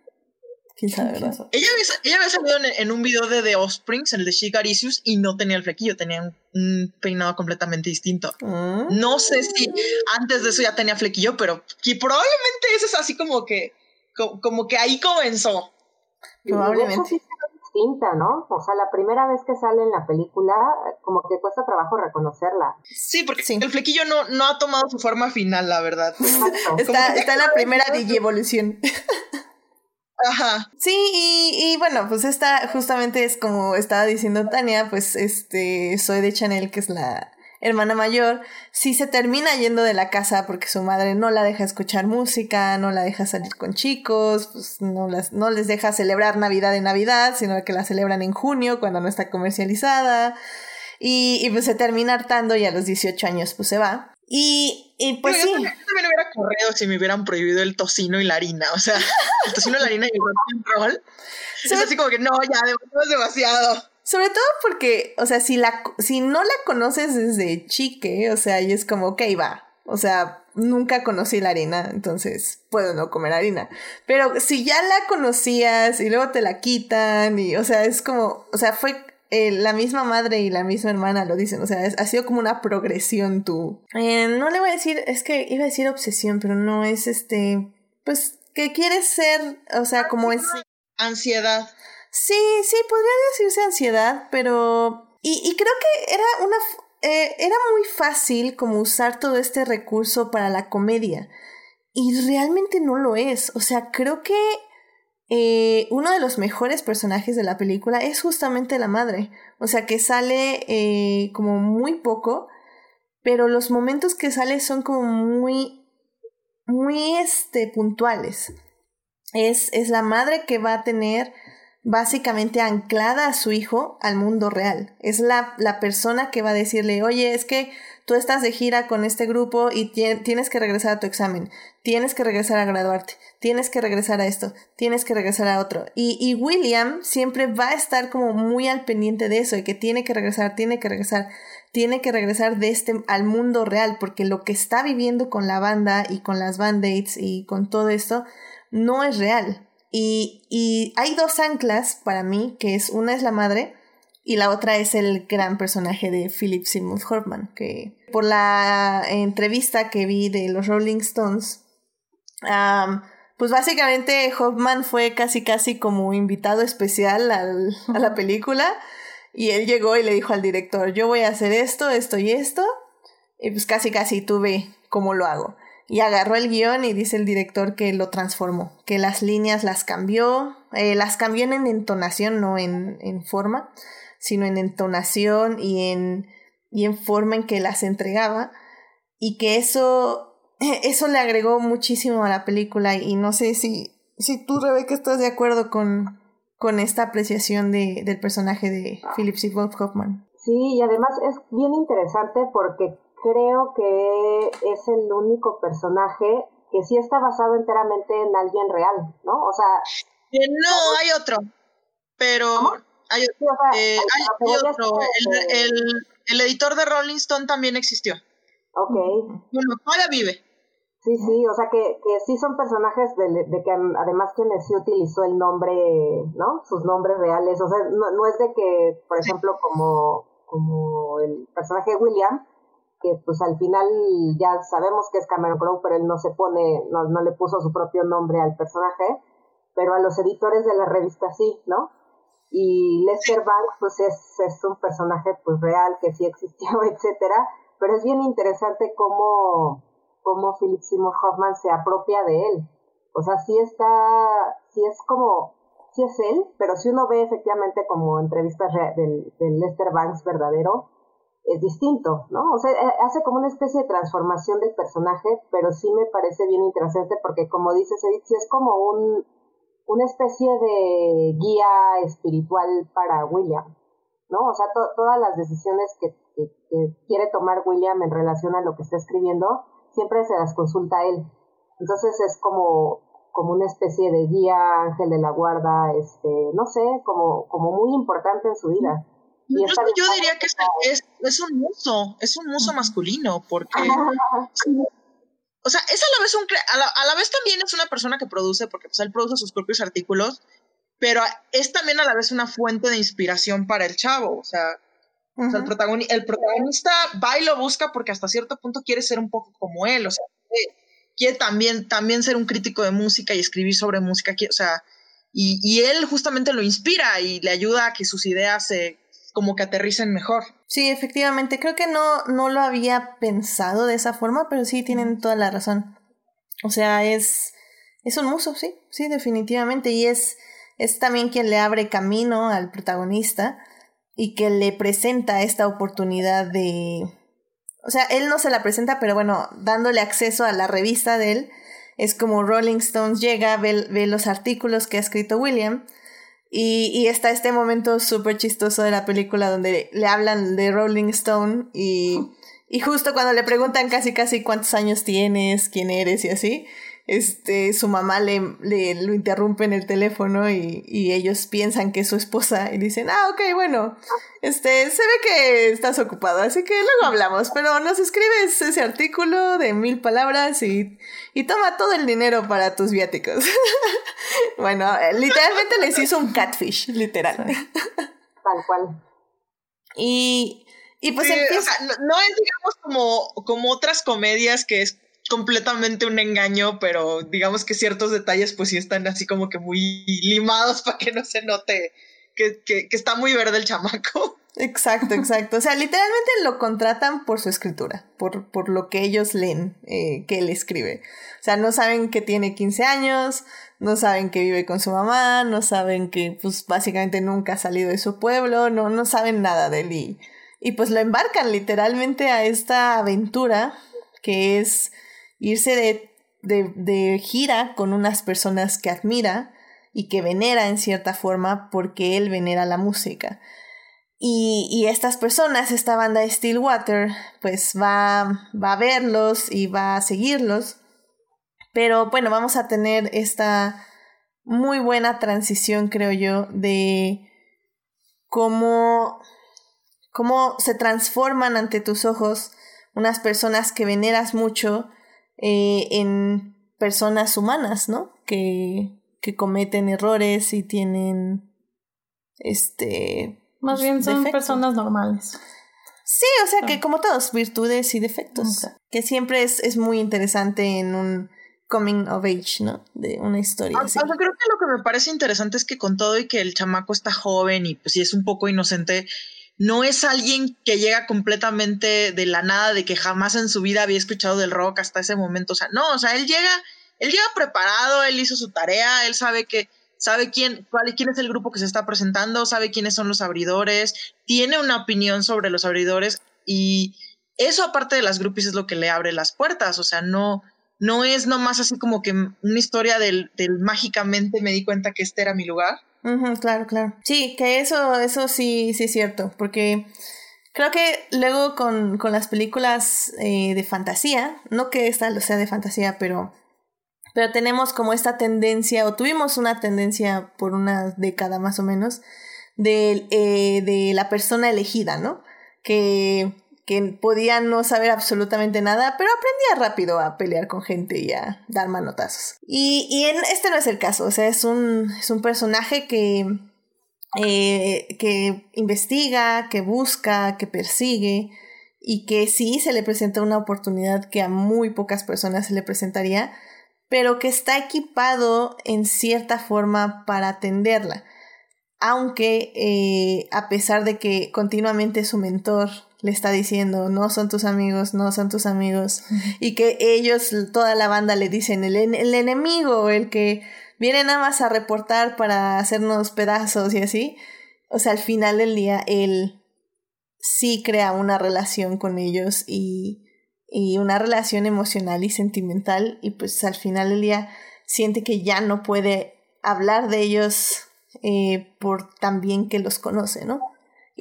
quién sabe, ¿verdad? Ella había, ella había salido en, en un video de The Offsprings, el de Issues, y no tenía el flequillo, tenía un, un peinado completamente distinto. Mm. No sé si antes de eso ya tenía flequillo, pero que probablemente eso es así como que, co- como, que ahí comenzó. Probablemente. Distinta, ¿no? O sea, la primera vez que sale en la película, como que cuesta trabajo reconocerla. Sí, porque Sí. el flequillo no, no ha tomado su forma final, la verdad. Está, está en la primera digievolución. Ajá. Sí, y, y bueno, pues esta justamente es como estaba diciendo Tania, pues este, soy de Chanel, que es la hermana mayor, sí se termina yendo de la casa porque su madre no la deja escuchar música, no la deja salir con chicos, pues no, las, no les deja celebrar Navidad en Navidad, sino que la celebran en junio cuando no está comercializada. Y, y pues se termina hartando y a los 18 años pues se va. Y, y pues Pero sí. yo también, yo también hubiera corrido si me hubieran prohibido el tocino y la harina. O sea, el tocino, la harina y el rock and roll. Es así como que no, ya, demasiado. Sobre todo porque, o sea, si, la, si no la conoces desde chique, o sea, y es como, ok, va. O sea, nunca conocí la harina, entonces puedo no comer harina. Pero si ya la conocías y luego te la quitan, y, o sea, es como, o sea, fue eh, la misma madre y la misma hermana lo dicen, o sea, ha sido como una progresión tú. Eh, no le voy a decir, es que iba a decir obsesión, pero no es este, pues que quieres ser, o sea, como es... Ansiedad. Sí, sí, podría decirse ansiedad, pero... Y, y creo que era una... eh, era muy fácil como usar todo este recurso para la comedia. Y realmente no lo es. O sea, creo que eh, uno de los mejores personajes de la película es justamente la madre. O sea, que sale eh, como muy poco, pero los momentos que sale son como muy, muy este, puntuales. Es, es la madre que va a tener básicamente anclada a su hijo al mundo real. Es la, la persona que va a decirle, oye, es que tú estás de gira con este grupo y tie- tienes que regresar a tu examen, tienes que regresar a graduarte, tienes que regresar a esto, tienes que regresar a otro. Y, y William siempre va a estar como muy al pendiente de eso, y que tiene que regresar, tiene que regresar, tiene que regresar de este al mundo real, porque lo que está viviendo con la banda y con las band-aids y con todo esto no es real. Y, y hay dos anclas para mí, que es una es la madre y la otra es el gran personaje de Philip Seymour Hoffman, que por la entrevista que vi de los Rolling Stones, pues básicamente Hoffman fue casi casi como invitado especial al- a la película y él llegó y le dijo al director, yo voy a hacer esto, esto y esto, y pues casi casi tú ve cómo lo hago. Y agarró el guion y dice el director que lo transformó, que las líneas las cambió, eh, las cambió en entonación, no en, en forma, sino en entonación y en, y en forma en que las entregaba, y que eso, eso le agregó muchísimo a la película, y no sé si, si tú, Rebeca, estás de acuerdo con, con esta apreciación de, del personaje de Philip Seymour Hoffman. Sí, y además es bien interesante porque creo que es el único personaje que sí está basado enteramente en alguien real, ¿no? O sea, Eh, no, hay otro. Pero hay, sí, o sea, eh, a- hay- que otro. como El, que- el, el editor de Rolling Stone también existió. Ok, Bueno, todavía vive. sí, sí, o sea que, que sí son personajes de, de que además quienes sí utilizó el nombre, ¿no? Sus nombres reales, o sea, no, no es de que, por ejemplo, como, como el personaje de William, que pues al final ya sabemos que es Cameron Crowe, pero él no se pone, no, no le puso su propio nombre al personaje, pero a los editores de la revista sí, ¿no? Y Lester Banks pues es, es un personaje pues real que sí existió, etcétera, pero es bien interesante cómo, cómo Philip Seymour Hoffman se apropia de él. O sea, sí está, sí es como, sí es él, pero si uno ve efectivamente como entrevistas del, del Lester Banks verdadero, es distinto, ¿no? O sea, eh, hace como una especie de transformación del personaje, pero sí me parece bien interesante porque como dices, Edith, sí es como un, una especie de guía espiritual para William, ¿no? O sea, to- todas las decisiones que, que- quiere tomar William en relación a lo que está escribiendo, siempre se las consulta él. Entonces es como, como una especie de guía, ángel de la guarda, este, no sé, como, como muy importante en su vida. Yo, yo diría que es, es, es un muso, es un muso masculino, porque, o sea, es a la vez un, a la, a la vez también es una persona que produce, porque pues él produce sus propios artículos, pero es también a la vez una fuente de inspiración para el chavo, o sea, el, protagonista va y lo busca porque hasta cierto punto quiere ser un poco como él, o sea, quiere también, también ser un crítico de música y escribir sobre música, o sea, y, y él justamente lo inspira y le ayuda a que sus ideas se como que aterricen mejor. Sí, efectivamente, creo que no, no lo había pensado de esa forma, pero sí tienen toda la razón. O sea, es, es un muso, sí, sí, definitivamente. Y es, es también quien le abre camino al protagonista y que le presenta esta oportunidad de... O sea, él no se la presenta, pero bueno, dándole acceso a la revista de él, es como Rolling Stones llega, ve, ve los artículos que ha escrito William y, y está este momento súper chistoso de la película donde le hablan de Rolling Stone y, y justo cuando le preguntan casi casi cuántos años tienes, quién eres y así, este, su mamá le, le lo interrumpe en el teléfono y, y, ellos piensan que es su esposa y dicen, ah, ok, bueno, este, se ve que estás ocupado, así que luego hablamos, pero nos escribes ese artículo de mil palabras y, y toma todo el dinero para tus viáticos. bueno, literalmente les hizo un catfish, literal. Tal cual. Y, y pues no, no, es, digamos, como, como otras comedias que es completamente un engaño, pero digamos que ciertos detalles pues sí están así como que muy limados para que no se note que, que, está muy verde el chamaco. Exacto, exacto. O sea, literalmente lo contratan por su escritura, por, por lo que ellos leen eh, que él escribe. O sea, no saben que tiene 15 años, no saben que vive con su mamá, no saben que pues básicamente nunca ha salido de su pueblo, no, no saben nada de él y, y pues lo embarcan literalmente a esta aventura que es irse de, de, de gira con unas personas que admira y que venera en cierta forma porque él venera la música. Y, y, estas personas, esta banda de Stillwater, pues va, va a verlos y va a seguirlos. Pero bueno, vamos a tener esta muy buena transición, creo yo, de cómo, cómo se transforman ante tus ojos unas personas que veneras mucho eh, en personas humanas, ¿no? Que, que cometen errores y tienen este más bien son personas normales. Sí, o sea que como todos, virtudes y defectos. Que siempre es, es muy interesante en un coming of age, ¿no? De una historia. Ah, creo que lo que me parece interesante es que con todo y que el chamaco está joven y pues sí es un poco inocente, no es alguien que llega completamente de la nada, de que jamás en su vida había escuchado del rock hasta ese momento. O sea, no, o sea, él llega, él llega preparado, él hizo su tarea, él sabe que, sabe quién, cuál, quién es el grupo que se está presentando, sabe quiénes son los abridores, tiene una opinión sobre los abridores y eso aparte de las groupies es lo que le abre las puertas. O sea, no, no es nomás así como que una historia del, del mágicamente me di cuenta que este era mi lugar claro, claro. Sí, que eso, eso sí, sí es cierto, porque creo que luego con, con las películas eh, de fantasía, no que esta lo sea de fantasía, pero, pero tenemos como esta tendencia, o tuvimos una tendencia por una década más o menos, de, eh, de la persona elegida, ¿no? Que que podía no saber absolutamente nada, pero aprendía rápido a pelear con gente y a dar manotazos. Y, y en, este no es el caso, o sea, es un, es un personaje que, eh, que investiga, que busca, que persigue y que sí se le presenta una oportunidad que a muy pocas personas se le presentaría, pero que está equipado en cierta forma para atenderla. Aunque eh, a pesar de que continuamente su mentor le está diciendo, no son tus amigos, no son tus amigos, y que ellos, toda la banda le dicen, el, el enemigo, el que viene nada más a reportar para hacernos pedazos y así, o sea, al final del día él sí crea una relación con ellos y, y una relación emocional y sentimental, y pues al final del día siente que ya no puede hablar de ellos eh, por tan bien que los conoce, ¿no?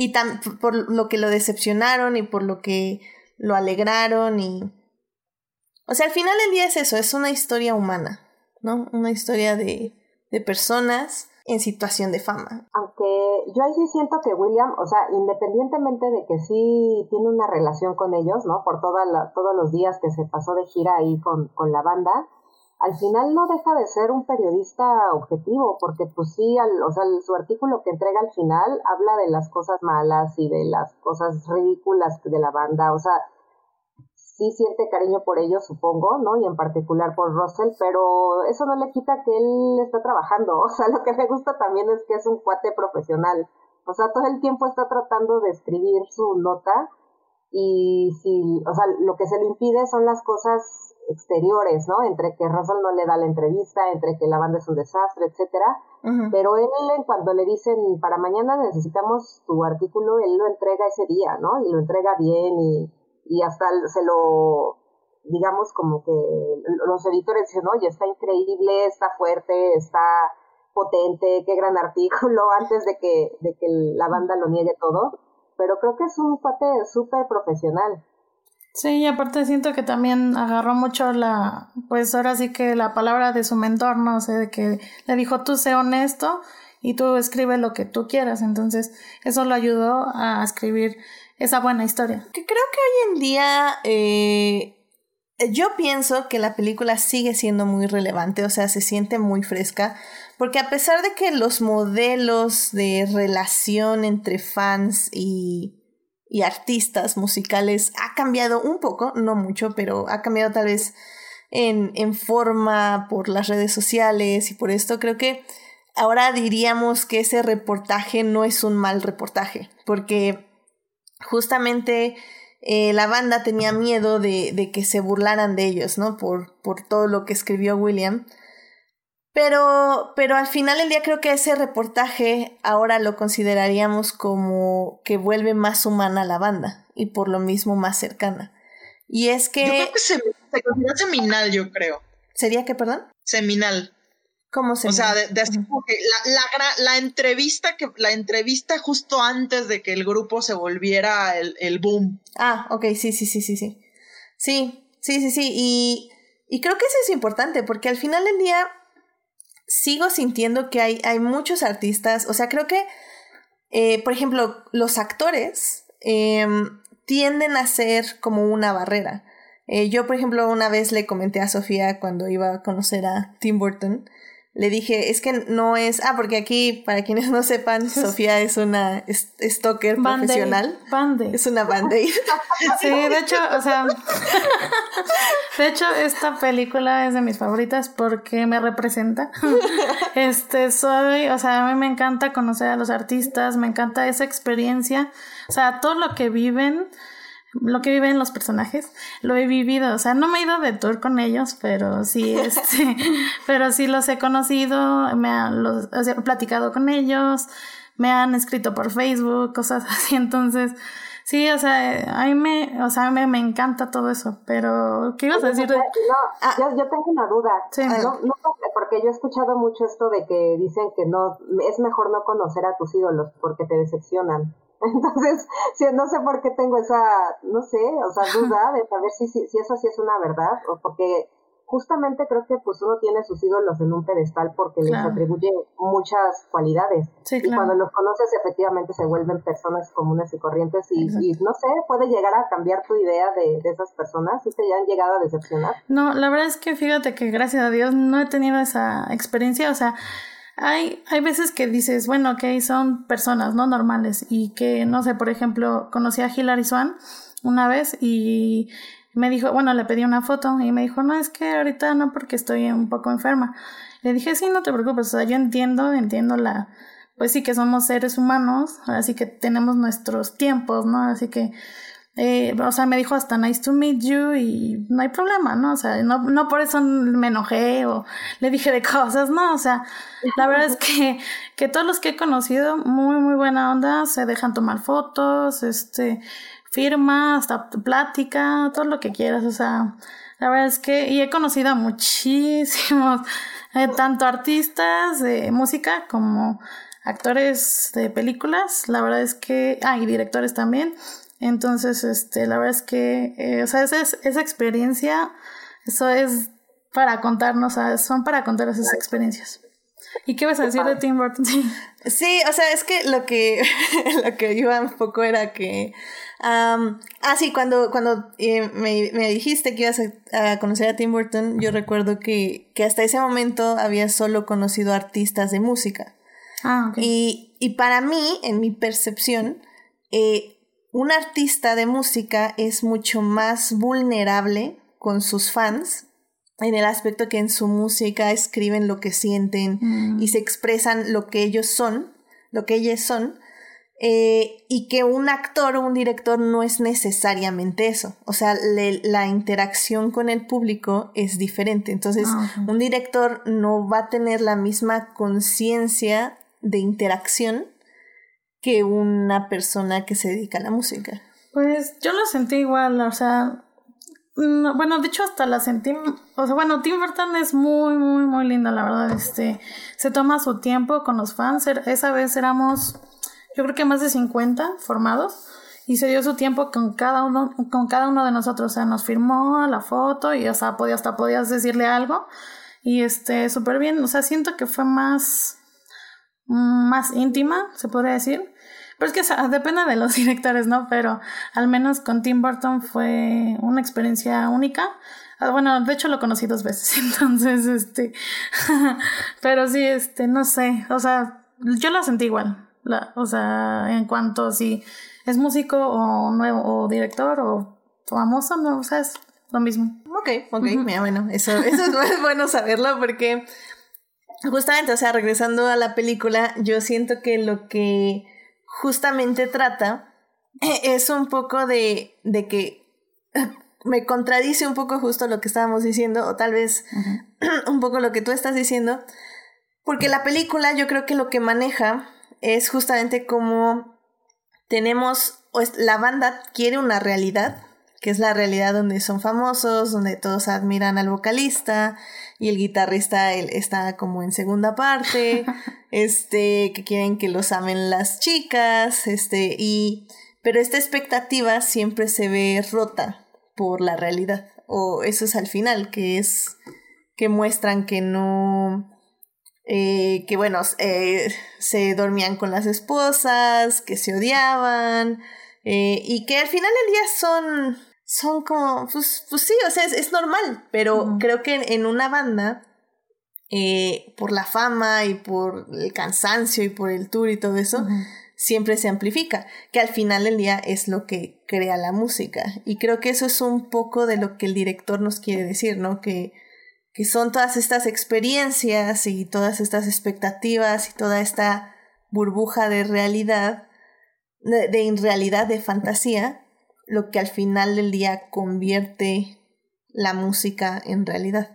Y tan, por lo que lo decepcionaron y por lo que lo alegraron y... O sea, al final del día es eso, es una historia humana, ¿no? Una historia de, de personas en situación de fama. Aunque yo ahí sí siento que William, o sea, independientemente de que sí tiene una relación con ellos, ¿no? Por toda la, todos los días que se pasó de gira ahí con, con la banda, al final no deja de ser un periodista objetivo, porque pues sí, o sea, su artículo que entrega al final habla de las cosas malas y de las cosas ridículas de la banda, o sea, sí siente cariño por ellos, supongo, ¿no? Y en particular por Russell, pero eso no le quita que él está trabajando, o sea, lo que me gusta también es que es un cuate profesional, o sea, todo el tiempo está tratando de escribir su nota y si, o sea, lo que se le impide son las cosas exteriores, ¿no? Entre que Russell no le da la entrevista, entre que la banda es un desastre, etcétera. Pero él, cuando le dicen, para mañana necesitamos tu artículo, él lo entrega ese día, ¿no? Y lo entrega bien y, y hasta se lo, digamos, como que los editores dicen, oye, está increíble, está fuerte, está potente, qué gran artículo, antes de que, de que la banda lo niegue todo. Pero creo que es un cuate súper profesional. Sí, y aparte siento que también agarró mucho la, pues ahora sí que la palabra de su mentor, ¿no? O sea, de que le dijo, tú sé honesto y tú escribe lo que tú quieras. Entonces, eso lo ayudó a escribir esa buena historia. Que creo que hoy en día eh, yo pienso que la película sigue siendo muy relevante, o sea, se siente muy fresca, porque a pesar de que los modelos de relación entre fans y y artistas musicales ha cambiado un poco, no mucho, pero ha cambiado tal vez en, en forma por las redes sociales y por esto creo que ahora diríamos que ese reportaje no es un mal reportaje, porque justamente eh, la banda tenía miedo de, de, que se burlaran de ellos, ¿no? Por, por todo lo que escribió William. Pero, pero al final del día creo que ese reportaje ahora lo consideraríamos como que vuelve más humana a la banda y por lo mismo más cercana. Y es que... Yo creo que se, se considera seminal, yo creo. ¿Sería qué, perdón? Seminal. ¿Cómo seminal? O sea, de, así como que la, la, la, entrevista que la entrevista justo antes de que el grupo se volviera el, el boom. Ah, ok, sí, sí, sí, sí, sí. Sí, sí, sí, sí. Y, y creo que eso es importante porque al final del día sigo sintiendo que hay, hay muchos artistas, o sea, creo que, eh, por ejemplo, los actores em, tienden a ser como una barrera. Eh, yo, por ejemplo, una vez le comenté a Sofía cuando iba a conocer a Tim Burton, le dije, es que no es, ah, porque aquí, para quienes no sepan, Sofía es una stalker profesional. Es una band-aid. sí, de hecho, o sea, de hecho, esta película es de mis favoritas porque me representa. Este, soy, o sea, a mí me encanta conocer a los artistas, me encanta esa experiencia, o sea, todo lo que viven lo que viven los personajes, lo he vivido, o sea, no me he ido de tour con ellos, pero sí, este, pero sí los he conocido, me han los, he platicado con ellos, me han escrito por Facebook, cosas así, entonces, sí, o sea, a mí me, o sea, me, me encanta todo eso, pero, ¿qué ibas a decir? No, ah. yo, yo, tengo una duda, sí. no, no, porque yo he escuchado mucho esto de que dicen que no, es mejor no conocer a tus ídolos porque te decepcionan. Entonces, sí, no sé por qué tengo esa, no sé, o sea, duda de saber si, si, si eso sí es una verdad, o porque justamente creo que pues uno tiene sus ídolos en un pedestal porque les atribuye muchas cualidades. Y cuando los conoces efectivamente se vuelven personas comunes y corrientes y, y, no sé, puede llegar a cambiar tu idea de, de esas personas y te han llegado a decepcionar. No, la verdad es que fíjate que gracias a Dios no he tenido esa experiencia, o sea, hay, hay veces que dices, bueno, ok, son personas, ¿no? Normales. Y que, no sé, por ejemplo, conocí a Hilary Swan una vez y me dijo, bueno, le pedí una foto y me dijo, no, es que ahorita no porque estoy un poco enferma. Le dije, sí, no te preocupes, o sea, yo entiendo, entiendo la, pues sí que somos seres humanos, así que tenemos nuestros tiempos, ¿no? Así que eh, o sea, me dijo hasta nice to meet you y no hay problema, ¿no? O sea, no, no por eso me enojé o le dije de cosas, ¿no? O sea, la verdad es que, que todos los que he conocido, muy, muy buena onda, se dejan tomar fotos, este, firma, hasta plática, todo lo que quieras, o sea, la verdad es que, y he conocido a muchísimos, eh, tanto artistas de música como actores de películas, la verdad es que, ah, y directores también, entonces, este, la verdad es que, eh, o sea, esa, esa experiencia, eso es para contarnos, son para contar esas experiencias. ¿Y qué vas a decir de Tim Burton? Sí, o sea, es que lo que, lo que iba un poco era que... ah, sí, cuando, cuando eh, me, me, dijiste que ibas a, a, conocer a Tim Burton, yo recuerdo que, que hasta ese momento había solo conocido artistas de música. Ah, okay. y, y para mí, en mi percepción, eh, un artista de música es mucho más vulnerable con sus fans en el aspecto que en su música escriben lo que sienten mm. y se expresan lo que ellos son, lo que ellas son, eh, y que un actor o un director no es necesariamente eso. O sea, le, la interacción con el público es diferente. Entonces, Ah, un director no va a tener la misma conciencia de interacción que una persona que se dedica a la música. Pues yo lo sentí igual, o sea, no, bueno, de hecho hasta la sentí, o sea, bueno, Tim Burton es muy, muy, muy linda, la verdad, este, se toma su tiempo con los fans, Er- esa vez éramos, yo creo que más de 50 formados, y se dio su tiempo con cada uno, con cada uno de nosotros, o sea, nos firmó la foto y hasta podía, hasta podías decirle algo, y este, súper bien, o sea, siento que fue más, más íntima, se podría decir. Pero es que o sea, depende de los directores, ¿no? Pero al menos con Tim Burton fue una experiencia única. Ah, Bueno, de hecho lo conocí dos veces, entonces, este, pero sí, este, no sé, o sea, yo la sentí igual, la, o sea, en cuanto a si es músico o nuevo, o director o famoso, no, o sea, es lo mismo. Ok, ok, mira, bueno, eso, eso es bu- bueno saberlo porque justamente, o sea, regresando a la película, yo siento que lo que justamente trata es un poco de, de que me contradice un poco justo lo que estábamos diciendo, o tal vez un poco lo que tú estás diciendo, porque la película yo creo que lo que maneja es justamente como tenemos, o es- la banda quiere una realidad, que es la realidad donde son famosos, donde todos admiran al vocalista y el guitarrista él está como en segunda parte, este, que quieren que los amen las chicas, este, y, pero esta expectativa siempre se ve rota por la realidad, o eso es al final, que es que muestran que no, eh, que bueno, eh, se dormían con las esposas, que se odiaban, eh, y que al final del día son, son como, pues, pues sí, o sea, es, es normal, pero creo que en, en una banda, eh, por la fama y por el cansancio y por el tour y todo eso, siempre se amplifica, que al final del día es lo que crea la música. Y creo que eso es un poco de lo que el director nos quiere decir, ¿no? Que, que son todas estas experiencias y todas estas expectativas y toda esta burbuja de realidad, de, de irrealidad, de fantasía, lo que al final del día convierte la música en realidad.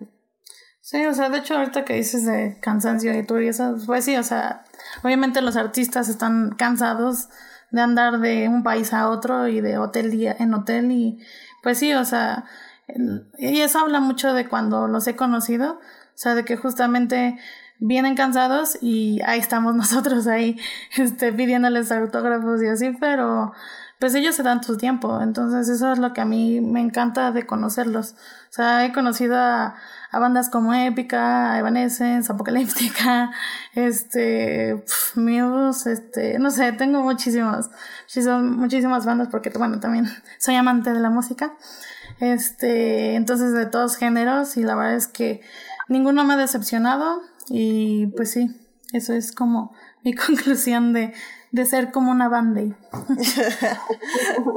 Sí, o sea, de hecho ahorita que dices de cansancio y tour y eso, pues sí, o sea, obviamente los artistas están cansados de andar de un país a otro y de hotel día en hotel y pues sí, o sea, y eso habla mucho de cuando los he conocido, o sea, de que justamente vienen cansados y ahí estamos nosotros ahí, este, pidiéndoles autógrafos y así, pero pues ellos se dan su tiempo, entonces eso es lo que a mí me encanta de conocerlos. O sea, he conocido a, bandas como Épica, Evanescence, Apocalíptica, este, Muse, este, no sé, tengo muchísimas, muchísimas, muchísimas bandas porque, bueno, también soy amante de la música, este, entonces de todos géneros y la verdad es que ninguno me ha decepcionado y pues sí, eso es como mi conclusión de, de ser como una banda.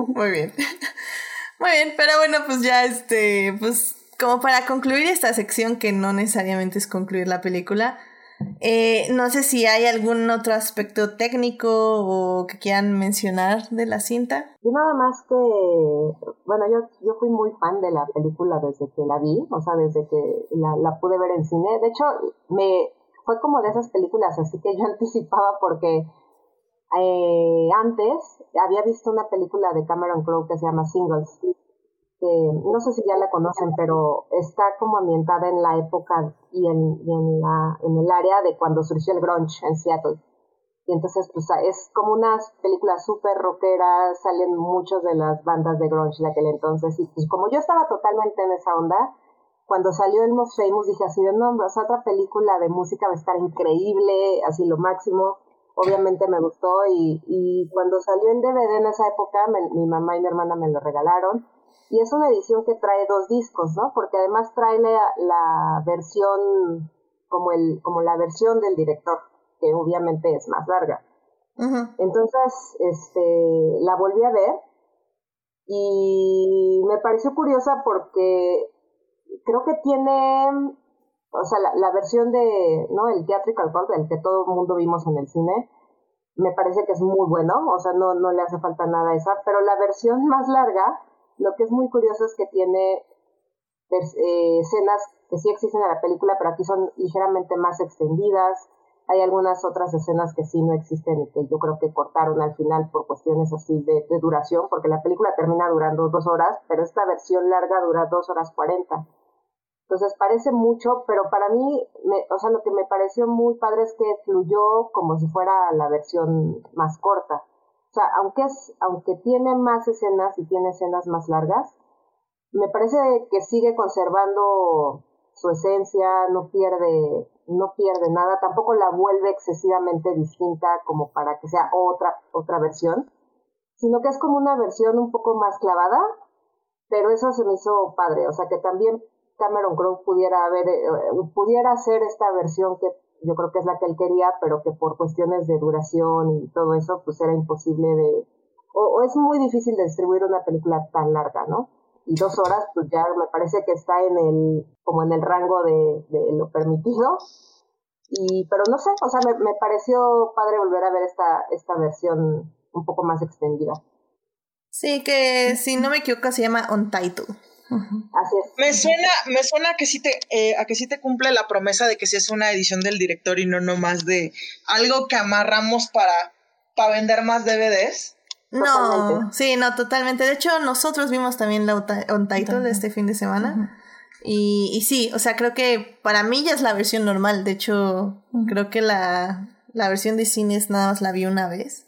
Muy bien. Muy bien, pero bueno, pues ya este, pues como para concluir esta sección que no necesariamente es concluir la película, eh, no sé si hay algún otro aspecto técnico o que quieran mencionar de la cinta. Yo nada más que, bueno, yo, yo fui muy fan de la película desde que la vi, o sea, desde que la, la pude ver en cine. De hecho, me fue como de esas películas, así que yo anticipaba porque eh, antes había visto una película de Cameron Crowe que se llama Singles, que no sé si ya la conocen, pero está como ambientada en la época y en, y en, la, en el área de cuando surgió el grunge en Seattle. Y entonces, pues es como unas películas súper rockeras, salen muchos de las bandas de grunge de aquel entonces. Y pues como yo estaba totalmente en esa onda, cuando salió el Most Famous dije así de nombre, o otra película de música va a estar increíble, así lo máximo. Obviamente me gustó y, y cuando salió en DVD en esa época, mi mamá y mi hermana me lo regalaron. Y es una edición que trae dos discos, ¿no? Porque además trae la, la versión, como, el, como la versión del director, que obviamente es más larga. Entonces, este, la volví a ver y me pareció curiosa porque creo que tiene, o sea, la, versión de, ¿no? El Theatrical Cut, el que todo el mundo vimos en el cine, me parece que es muy bueno, o sea, no, no le hace falta nada a esa, pero la versión más larga, lo que es muy curioso es que tiene eh, escenas que sí existen en la película, pero aquí son ligeramente más extendidas, hay algunas otras escenas que sí no existen y que yo creo que cortaron al final por cuestiones así de, de, duración, porque la película termina durando dos horas, pero esta versión larga dura dos horas cuarenta. Entonces parece mucho, pero para mí, me, o sea, lo que me pareció muy padre es que fluyó como si fuera la versión más corta. O sea, aunque es, aunque tiene más escenas y tiene escenas más largas, me parece que sigue conservando su esencia, no pierde, no pierde nada, tampoco la vuelve excesivamente distinta como para que sea otra, otra versión, sino que es como una versión un poco más clavada, pero eso se me hizo padre, o sea que también Cameron Crowe pudiera haber, eh, pudiera hacer esta versión que yo creo que es la que él quería, pero que por cuestiones de duración y todo eso, pues era imposible de, o, es muy difícil de distribuir una película tan larga, ¿no? Y dos horas, pues ya me parece que está en el, como en el rango de, de lo permitido. Y, pero no sé, o sea, me, me pareció padre volver a ver esta, esta versión un poco más extendida. Sí, que si no me equivoco se llama Untitled. Así es. Me suena, me suena a que sí te, eh, a que sí te cumple la promesa de que sí es una edición del director y no nomás de algo que amarramos para, para vender más DVDs. No, sí, no, totalmente. De hecho, nosotros vimos también la Untitled de este fin de semana. y, y, sí, o sea, creo que para mí ya es la versión normal. De hecho, creo que la, la versión de cines nada más la vi una vez.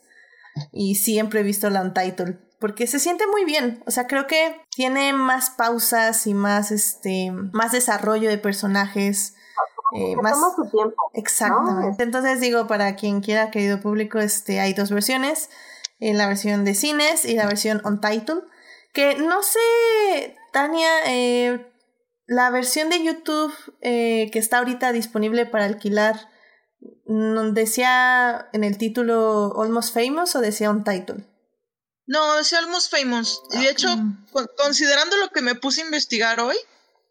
Y siempre he visto la Untitled porque se siente muy bien. O sea, creo que tiene más pausas y más, este, más desarrollo de personajes. Eh, más su tiempo. Exactamente. Entonces digo, para quien quiera, querido público, este, hay dos versiones. En la versión de cines y la versión on title. Que no sé, Tania, eh, la versión de YouTube eh, que está ahorita disponible para alquilar, ¿decía en el título Almost Famous o decía on title? No, decía Almost Famous. Y de hecho, considerando lo que me puse a investigar hoy,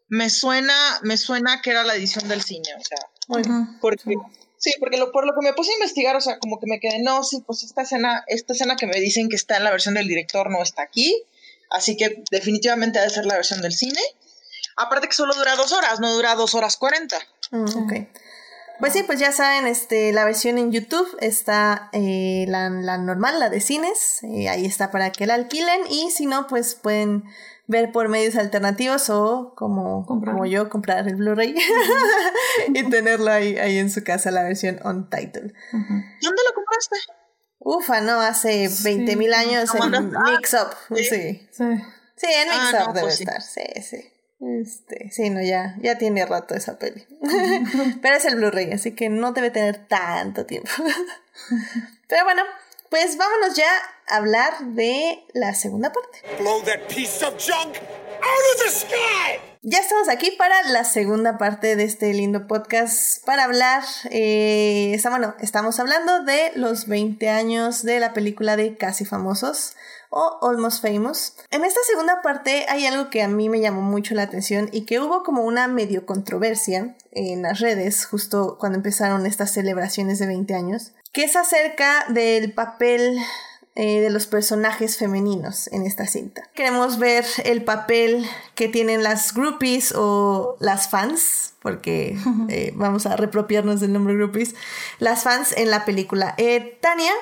me suena, me suena que era la edición del cine, o sea, porque sí, porque lo, por lo que me puse a investigar, o sea, como que me quedé, no, sí, pues esta escena, esta escena que me dicen que está en la versión del director no está aquí, así que definitivamente debe ser la versión del cine. Aparte que solo dura dos horas, no dura dos horas cuarenta. Mm, ok. Pues sí, pues ya saben, este, la versión en YouTube está eh, la, normal, la de cines, eh, ahí está para que la alquilen y si no, pues pueden ver por medios alternativos o como, como yo comprar el Blu-ray y tenerlo ahí, ahí en su casa, la versión on title. ¿Dónde lo compraste? Ufa, no, hace 20 mil años en Mix Up. Sí. Sí, sí en Mix ah, Up debe pues estar, sí, sí. Este, sí, no, ya, ya tiene rato esa peli. Pero es el Blu-ray, así que no debe tener tanto tiempo. Pero bueno, pues vámonos ya a hablar de la segunda parte. Ya estamos aquí para la segunda parte de este lindo podcast para hablar, eh, está, bueno, estamos hablando de los 20 años de la película de Casi Famosos o Almost Famous. En esta segunda parte hay algo que a mí me llamó mucho la atención y que hubo como una medio controversia en las redes justo cuando empezaron estas celebraciones de 20 años, que es acerca del papel eh, de los personajes femeninos en esta cinta. Queremos ver el papel que tienen las groupies o las fans, porque eh, vamos a repropiarnos del nombre groupies, las fans en la película. Eh, Tania,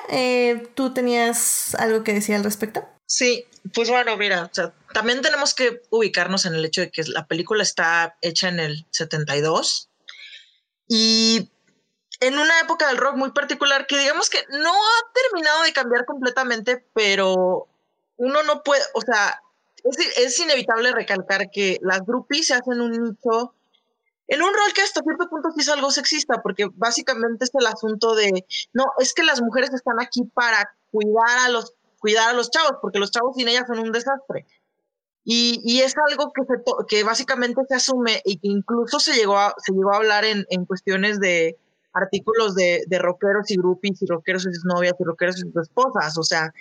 ¿tú tenías algo que decir al respecto? Sí, pues bueno, mira, también tenemos que ubicarnos en el hecho de que la película está hecha en el 72 y en una época del rock muy particular que digamos que no ha terminado de cambiar completamente, pero uno no puede, o sea, es, inevitable recalcar que las groupies se hacen un nicho en un rol que hasta cierto punto sí es algo sexista, porque básicamente es el asunto de, no, es que las mujeres están aquí para cuidar a los, cuidar a los chavos, porque los chavos sin ellas son un desastre. Y, y es algo que, se que básicamente se asume y que incluso se llegó a, se llegó a hablar en, en cuestiones de artículos de, de rockeros y groupies y rockeros y sus novias y rockeros y sus esposas. O sea,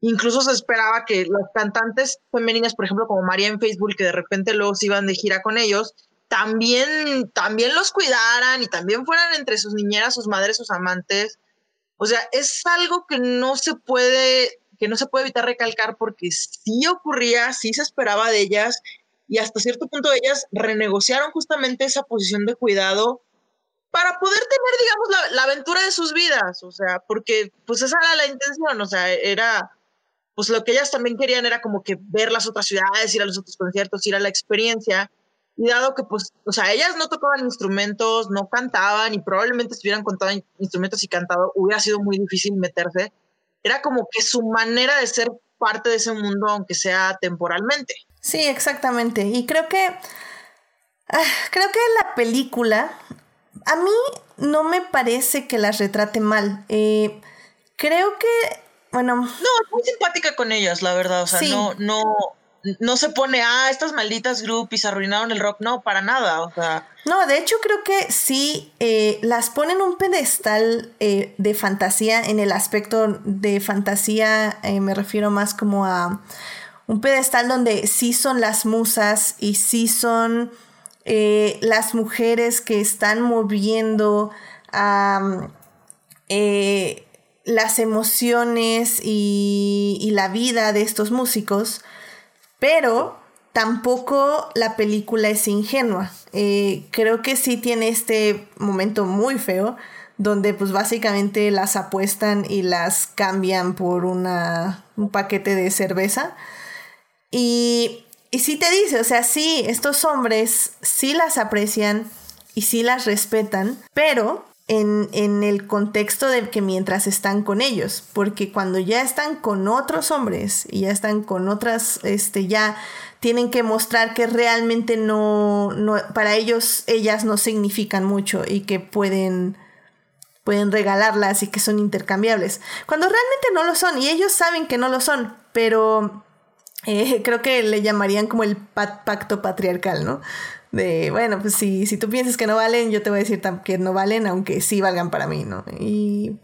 incluso se esperaba que las cantantes femeninas, por ejemplo, como María en Facebook, que de repente luego iban de gira con ellos, también, también los cuidaran y también fueran entre sus niñeras, sus madres, sus amantes. O sea, es algo que no se puede, que no se puede evitar recalcar porque sí ocurría, sí se esperaba de ellas y hasta cierto punto ellas renegociaron justamente esa posición de cuidado para poder tener, digamos, la, la, aventura de sus vidas, o sea, porque pues esa era la intención, o sea, era, pues lo que ellas también querían era como que ver las otras ciudades, ir a los otros conciertos, ir a la experiencia, y dado que, pues, o sea, ellas no tocaban instrumentos, no cantaban y probablemente si hubieran contado instrumentos y cantado hubiera sido muy difícil meterse, era como que su manera de ser parte de ese mundo, aunque sea temporalmente. Sí, exactamente. Y creo que, ah, creo que la película, a mí no me parece que las retrate mal. Eh, creo que, bueno... No, es muy simpática con ellas, la verdad. O sea, no, no, no se pone, ah, estas malditas groupies arruinaron el rock, no, para nada, o sea. No, de hecho creo que sí eh, las ponen un pedestal eh, de fantasía, en el aspecto de fantasía eh, me refiero más como a un pedestal donde sí son las musas y sí son las mujeres que están moviendo las emociones y, y la vida de estos músicos pero tampoco la película es ingenua. Eh, creo que sí tiene este momento muy feo donde pues básicamente las apuestan y las cambian por una, un paquete de cerveza. Y, y sí te dice, o sea, sí, estos hombres sí las aprecian y sí las respetan, pero en, el contexto de que mientras están con ellos, porque cuando ya están con otros hombres y ya están con otras, este, ya tienen que mostrar que realmente no, no para ellos, ellas no significan mucho y que pueden, pueden regalarlas y que son intercambiables, cuando realmente no lo son y ellos saben que no lo son, pero eh, creo que le llamarían como el pacto patriarcal, ¿no? de, bueno, pues si, si tú piensas que no valen, yo te voy a decir que no valen, aunque sí valgan para mí, ¿no? Y,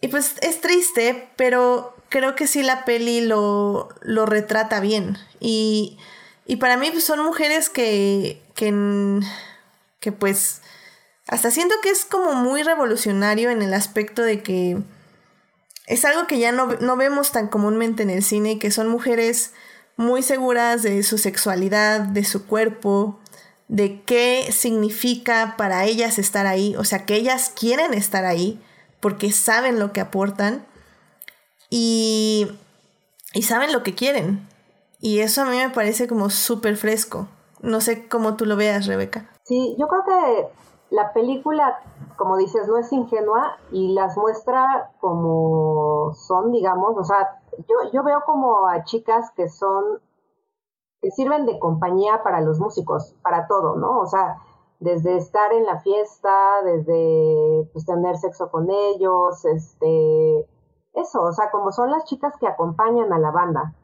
y pues es triste, pero creo que sí la peli lo, lo retrata bien. Y, y para mí pues, son mujeres que, que, que pues hasta siento que es como muy revolucionario en el aspecto de que es algo que ya no, no vemos tan comúnmente en el cine, que son mujeres muy seguras de su sexualidad, de su cuerpo, de qué significa para ellas estar ahí, o sea, que ellas quieren estar ahí porque saben lo que aportan y, y saben lo que quieren. Y eso a mí me parece como súper fresco. No sé cómo tú lo veas, Rebeca. Sí, yo creo que la película, como dices, no es ingenua y las muestra como son, digamos, o sea, yo, yo veo como a chicas que son, que sirven de compañía para los músicos, para todo, ¿no? O sea, desde estar en la fiesta, desde pues, tener sexo con ellos, este, eso, o sea, como son las chicas que acompañan a la banda.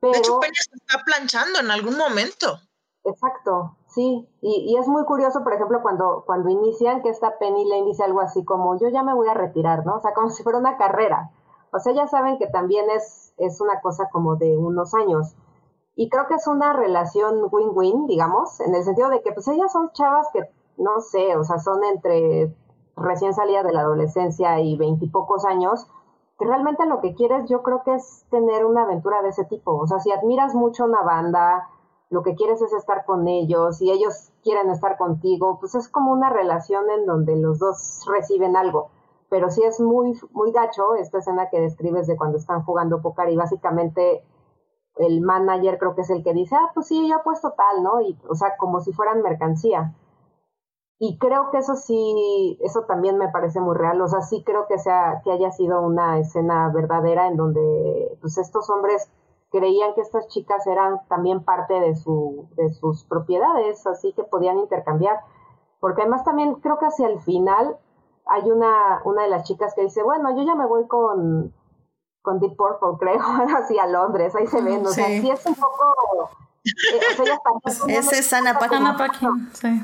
Pero, de hecho, se está planchando en algún momento. Exacto, sí, y, es muy curioso, por ejemplo, cuando, cuando inician que esta Penny Lane dice algo así como, yo ya me voy a retirar, ¿no? O sea, como si fuera una carrera. O sea, ya saben que también es, es una cosa como de unos años. Y creo que es una relación win-win, digamos, en el sentido de que pues ellas son chavas que, no sé, o sea, son entre recién salidas de la adolescencia y veintipocos años, que realmente lo que quieres yo creo que es tener una aventura de ese tipo. O sea, si admiras mucho una banda, lo que quieres es estar con ellos y ellos quieren estar contigo, pues es como una relación en donde los dos reciben algo pero sí es muy, muy gacho esta escena que describes de cuando están jugando póker y básicamente el manager creo que es el que dice, ah, pues sí, yo he puesto tal, ¿no? Y, o sea, como si fueran mercancía. Y creo que eso sí, eso también me parece muy real, o sea, sí creo que sea, que haya sido una escena verdadera en donde, pues estos hombres creían que estas chicas eran también parte de, su, de sus propiedades, así que podían intercambiar. Porque además también creo que hacia el final hay una, una de las chicas que dice, bueno, yo ya me voy con, con Deep Purple, creo, así a Londres, ahí se ven, o sea, sí es un poco... Eh, o sea, Ese es Ana Paquin. sí.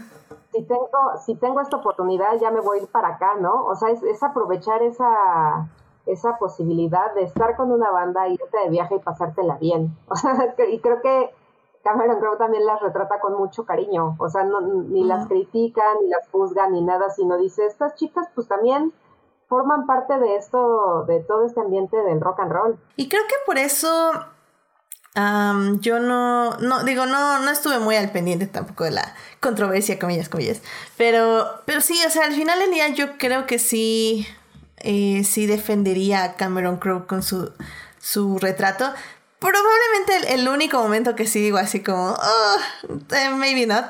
Si tengo, si tengo esta oportunidad, ya me voy a ir para acá, ¿no? O sea, es, es aprovechar esa, esa posibilidad de estar con una banda, irte de viaje y pasártela bien. O sea, y creo que Cameron Crowe también las retrata con mucho cariño. O sea, no, ni las critica, ni las juzga, ni nada, sino dice, estas chicas pues también forman parte de esto, de todo este ambiente del rock and roll. Y creo que por eso yo no, no, digo, no, no estuve muy al pendiente tampoco de la controversia, comillas, comillas. Pero, pero sí, o sea, al final del día yo creo que sí, eh, sí defendería a Cameron Crowe con su, su retrato. Probablemente el, único momento que sí digo así como, oh, eh, maybe not,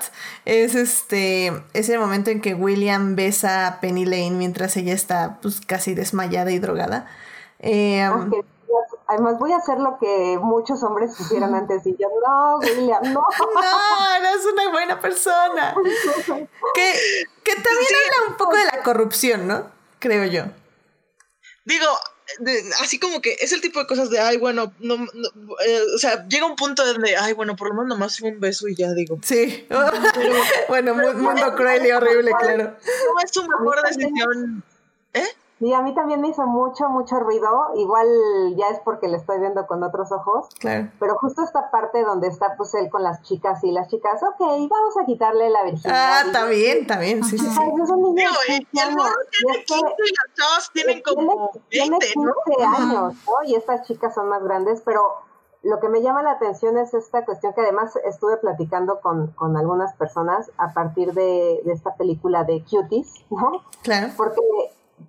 es este, es el momento en que William besa a Penny Lane mientras ella está pues casi desmayada y drogada. Eh, Además voy a hacer lo que muchos hombres hicieron antes y yo, no, William, no. No, eres una buena persona. que, que también habla un poco de la corrupción, ¿no? Creo yo. Digo, así como que es el tipo de cosas de, ay, bueno, no, eh, o sea, llega un punto donde, ay, bueno, por lo menos nomás un beso y ya digo. Sí, bueno, mundo cruel y horrible, claro. No es su mejor decisión. ¿Eh? Sí, a mí también me hizo mucho, mucho ruido. Igual ya es porque le estoy viendo con otros ojos. Claro. Pero justo esta parte donde está pues él con las chicas y las chicas, ok, vamos a quitarle la virginidad. Ah, también, también, sí, sí. sí. es un niño y el morro tiene 15 y las chavas tienen como 20, tiene 15 ¿no? años, ¿no? Y estas chicas son más grandes, pero lo que me llama la atención es esta cuestión que además estuve platicando con, con algunas personas a partir de, de esta película de Cuties, ¿no? Claro. Porque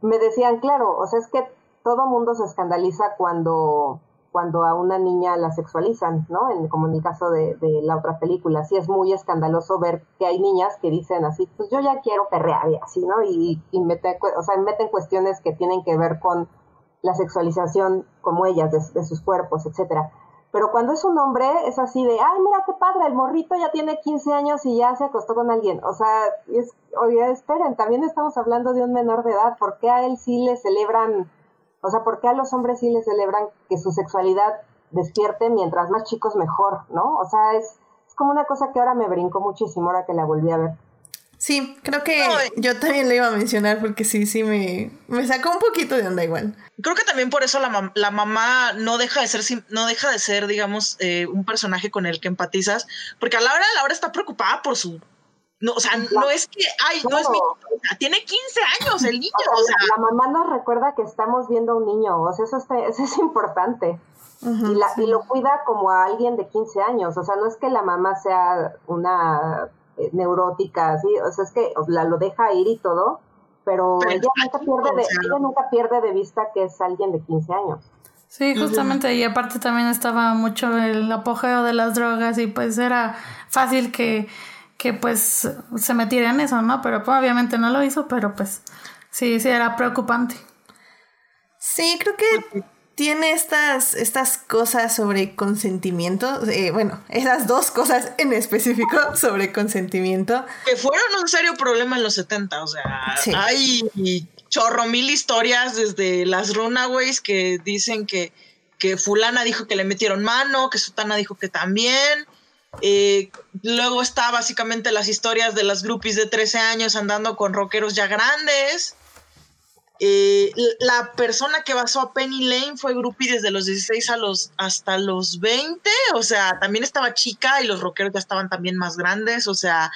me decían, claro, o sea, es que todo mundo se escandaliza cuando, cuando a una niña la sexualizan, ¿no? En, como en el caso de, la otra película. Sí es muy escandaloso ver que hay niñas que dicen así, pues yo ya quiero perrear y así, ¿no? Y, y mete, o sea, meten cuestiones que tienen que ver con la sexualización como ellas, de, de sus cuerpos, etcétera. Pero cuando es un hombre, es así de, ay, mira qué padre, el morrito ya tiene 15 años y ya se acostó con alguien. O sea, es, oye, esperen, también estamos hablando de un menor de edad. ¿Por qué a él sí le celebran, o sea, por qué a los hombres sí le celebran que su sexualidad despierte mientras más chicos mejor, ¿no? O sea, es, es como una cosa que ahora me brincó muchísimo ahora que la volví a ver. Sí, creo que yo también lo iba a mencionar porque sí, sí, me, me sacó un poquito de onda igual. Creo que también por eso la, la mamá no deja de ser, no deja de ser, digamos, eh, un personaje con el que empatizas, porque a la hora, a la hora está preocupada por su... No, o sea, no es que, ay, no, es mi... tiene 15 años el niño. O sea, la mamá nos recuerda que estamos viendo a un niño, o sea, eso, eso es importante. y, la, y lo cuida como a alguien de 15 años, o sea, no es que la mamá sea una neurótica, ¿sí? O sea, es que la, lo deja ir y todo, pero, ella, nunca pierde de, ella nunca pierde de vista que es alguien de 15 años. Sí, justamente, y aparte también estaba mucho el apogeo de las drogas y pues era fácil que, que pues se metiera en eso, ¿no? Pero pues, obviamente no lo hizo, pero pues sí, sí era preocupante. Sí, creo que tiene estas, estas cosas sobre consentimiento, eh, bueno, esas dos cosas en específico sobre consentimiento. Que fueron un serio problema en los 70, o sea, hay chorro mil historias desde las Runaways que dicen que, que fulana dijo que le metieron mano, que sutana dijo que también. Eh, luego está básicamente las historias de las groupies de 13 años andando con rockeros ya grandes. Eh, la persona que basó a Penny Lane fue groupie desde los 16 a los, hasta los 20, o sea, también estaba chica y los rockeros ya estaban también más grandes, o sea,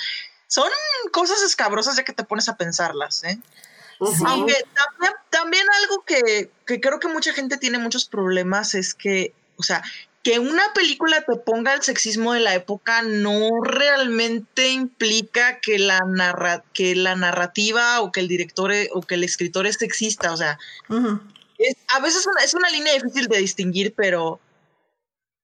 son cosas escabrosas ya que te pones a pensarlas, ¿eh? Aunque también, también algo que, que creo que mucha gente tiene muchos problemas es que, o sea, que una película te ponga el sexismo de la época no realmente implica que la, narra que la narrativa o que el director e, o que el escritor es sexista. O sea, a veces es una línea difícil de distinguir, pero,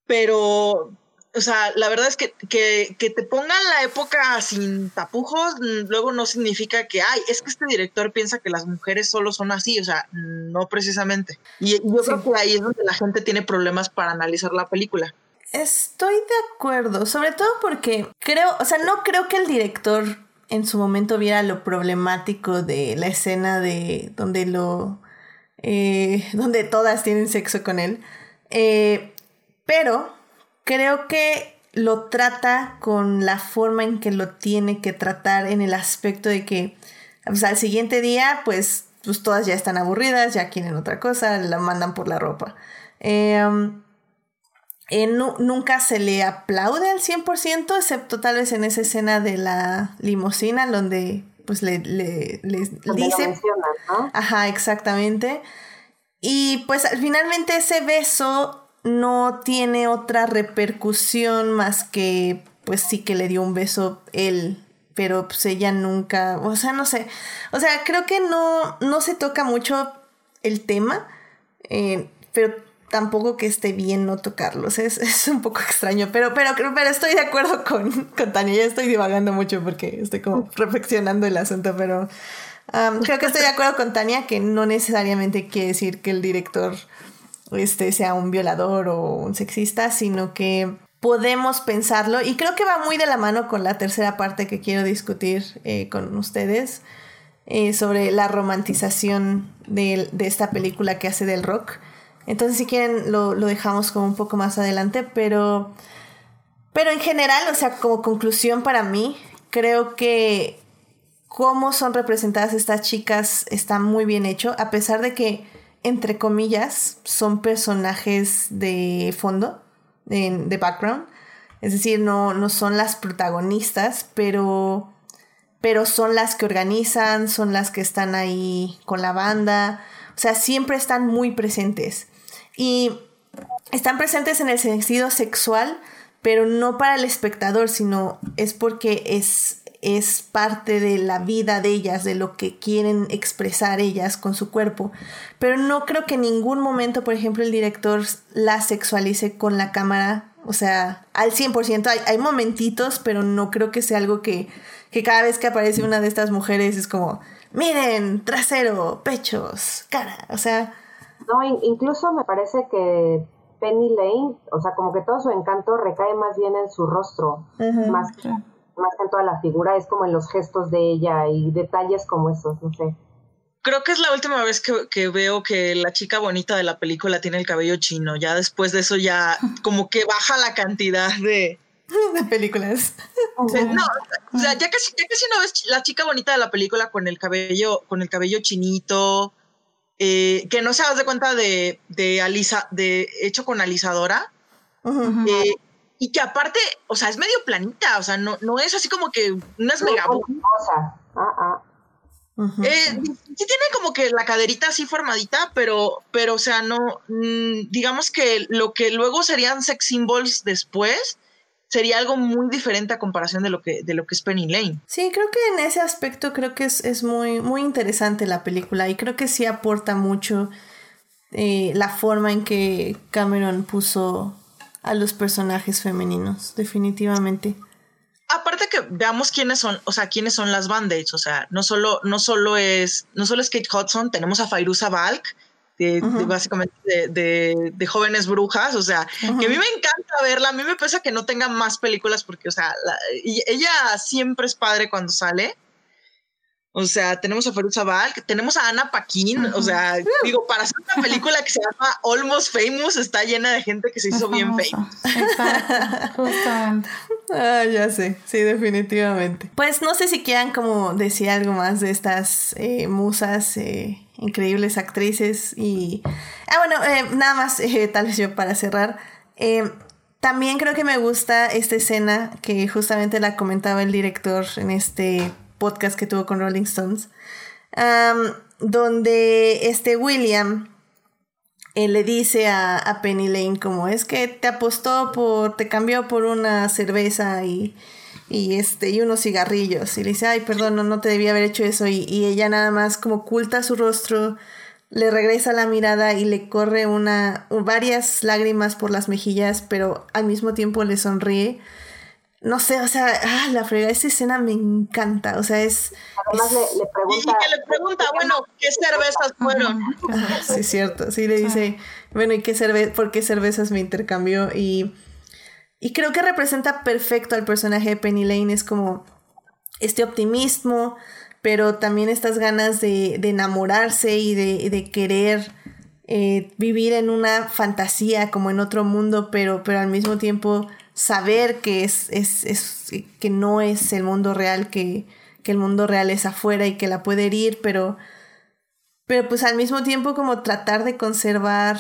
pero o sea, la verdad es que, que, que, te pongan la época sin tapujos, mm, luego no significa que, ay, es que este director piensa que las mujeres solo son así, o sea, no precisamente. Y, yo creo que ahí es donde la gente tiene problemas para analizar la película. Estoy de acuerdo, sobre todo porque creo, o sea, no creo que el director en su momento viera lo problemático de la escena de donde lo, eh, donde todas tienen sexo con él, eh, pero creo que lo trata con la forma en que lo tiene que tratar en el aspecto de que, pues, al siguiente día, pues, pues todas ya están aburridas, ya quieren otra cosa, la mandan por la ropa. Eh, eh, nunca se le aplaude al 100%, excepto tal vez en esa escena de la limosina, donde pues le, le, dice... Ajá, exactamente. Y pues finalmente ese beso no tiene otra repercusión más que pues sí que le dio un beso él, pero pues ella nunca, o sea, no sé, o sea, creo que no, no se toca mucho el tema, eh, pero tampoco que esté bien no tocarlos. Es, un poco extraño, pero, pero, pero estoy de acuerdo con, con Tania. Ya estoy divagando mucho porque estoy como reflexionando el asunto, pero creo que estoy de acuerdo con Tania que no necesariamente quiere decir que el director este, sea un violador o un sexista, sino que podemos pensarlo y creo que va muy de la mano con la tercera parte que quiero discutir eh, con ustedes eh, sobre la romantización de, de esta película que hace del rock. Entonces, si quieren, lo, dejamos como un poco más adelante, pero, pero en general, o sea, como conclusión para mí, creo que cómo son representadas estas chicas está muy bien hecho, a pesar de que, entre comillas, son personajes de fondo, de, background. Es decir, no, no son las protagonistas, pero, pero son las que organizan, son las que están ahí con la banda. O sea, siempre están muy presentes. Y están presentes en el sentido sexual, pero no para el espectador, sino es porque es, es parte de la vida de ellas, de lo que quieren expresar ellas con su cuerpo. Pero no creo que en ningún momento, por ejemplo, el director la sexualice con la cámara, o sea, al 100%. Hay, hay momentitos, pero no creo que sea algo que, que cada vez que aparece una de estas mujeres es como, miren, trasero, pechos, cara, o sea no, incluso me parece que Penny Lane, o sea, como que todo su encanto recae más bien en su rostro, más, más que en toda la figura, es como en los gestos de ella y detalles como esos, no sé. Creo que es la última vez que, veo que la chica bonita de la película tiene el cabello chino. Ya después de eso ya como que baja la cantidad de, de películas. no, o sea, ya casi, ya casi no ves la chica bonita de la película con el cabello, con el cabello chinito, eh, que no se das de cuenta de, de, alisa, de hecho con alisadora. Eh, y que aparte, o sea, es medio planita, o sea, no, no es así como que no es mega. Eh, sí tiene como que la caderita así formadita, pero, pero, o sea, no, mm, digamos que lo que luego serían sex symbols después, sería algo muy diferente a comparación de lo que, de lo que es Penny Lane. Sí, creo que en ese aspecto creo que es, muy, muy interesante la película y creo que sí aporta mucho eh, la forma en que Cameron puso a los personajes femeninos, definitivamente. Aparte que veamos quiénes son, o sea, quiénes son las bandits, o sea, no solo, no solo es, no solo es Kate Hudson, tenemos a Fairuza Balk, de, básicamente de, jóvenes brujas, o sea, que a mí me encanta verla, a mí me pesa que no tenga más películas porque, o sea, ella siempre es padre cuando sale. O sea, tenemos a Feruza Balk, tenemos a Ana Paquin, o sea, digo, para hacer una película que se llama Almost Famous está llena de gente que se hizo bien famous. Exacto, justamente. Ah, ya sé, sí, definitivamente. Pues no sé si quieran como decir algo más de estas eh, musas eh, increíbles actrices y... Ah, bueno, eh, nada más, eh, tal vez yo para cerrar. Eh, también creo que me gusta esta escena que justamente la comentaba el director en este podcast que tuvo con Rolling Stones, donde este William le dice a, a, Penny Lane como es que te apostó por, te cambió por una cerveza y y este y unos cigarrillos y le dice ay perdón no, no te debía haber hecho eso y, ella nada más como oculta su rostro le regresa la mirada y le corre una varias lágrimas por las mejillas pero al mismo tiempo le sonríe no sé, o sea, ah, la frega, esa escena me encanta, o sea, es... Además Le, le, pregunta... Y que le pregunta, bueno, ¿qué cervezas fueron? Ah, sí, cierto, sí, le dice, bueno, ¿y qué cerve por qué cervezas me intercambió? Y y creo que representa perfecto al personaje de Penny Lane. Es como este optimismo, pero también estas ganas de, enamorarse y de, querer eh, vivir en una fantasía como en otro mundo, pero, pero al mismo tiempo saber que, es, es, que no es el mundo real, que, que el mundo real es afuera y que la puede herir, pero, pero pues al mismo tiempo como tratar de conservar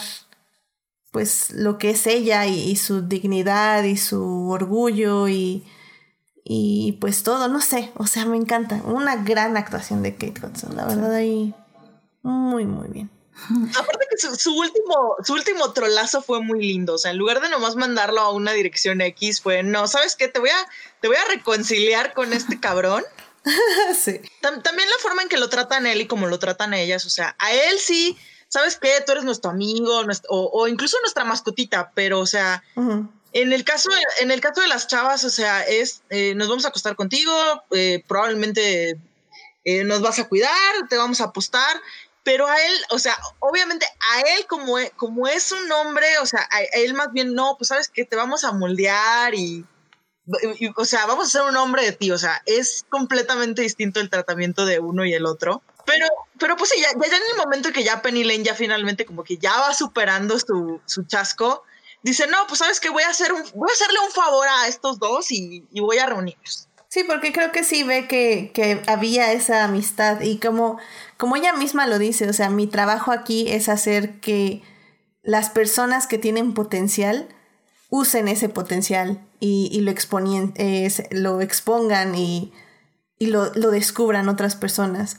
pues lo que es ella y, su dignidad y su orgullo y, y pues todo, no sé, o sea, me encanta. Una gran actuación de Kate Hudson, la verdad ahí muy, muy bien. Aparte que su, último, su último trolazo fue muy lindo. O sea, en lugar de nomás mandarlo a una dirección X, fue no, ¿sabes qué? Te voy a, te voy a reconciliar con este cabrón. sí. también la forma en que lo tratan él y como lo tratan ellas. O sea, a él sí, ¿sabes qué? Tú eres nuestro amigo, o, incluso nuestra mascotita, pero, o sea, en el caso, en el caso de las chavas, o sea, es eh, nos vamos a acostar contigo, eh, probablemente eh, nos vas a cuidar, te vamos a apostar pero a él, o sea, obviamente a él como, es un hombre, o sea, a, él más bien no, pues sabes que te vamos a moldear y, o sea, vamos a ser un hombre de ti, o sea, es completamente distinto el tratamiento de uno y el otro. Pero, pero pues sí, ya, en el momento que ya Penny Lane ya finalmente como que ya va superando su, su chasco, dice, no, pues sabes que voy a hacer un, voy a hacerle un favor a estos dos y, y voy a reunirlos. Sí, porque creo que sí ve que, que, había esa amistad y como, como ella misma lo dice, o sea, mi trabajo aquí es hacer que las personas que tienen potencial usen ese potencial y, y lo, exponien, lo expongan y, y lo, lo, descubran otras personas.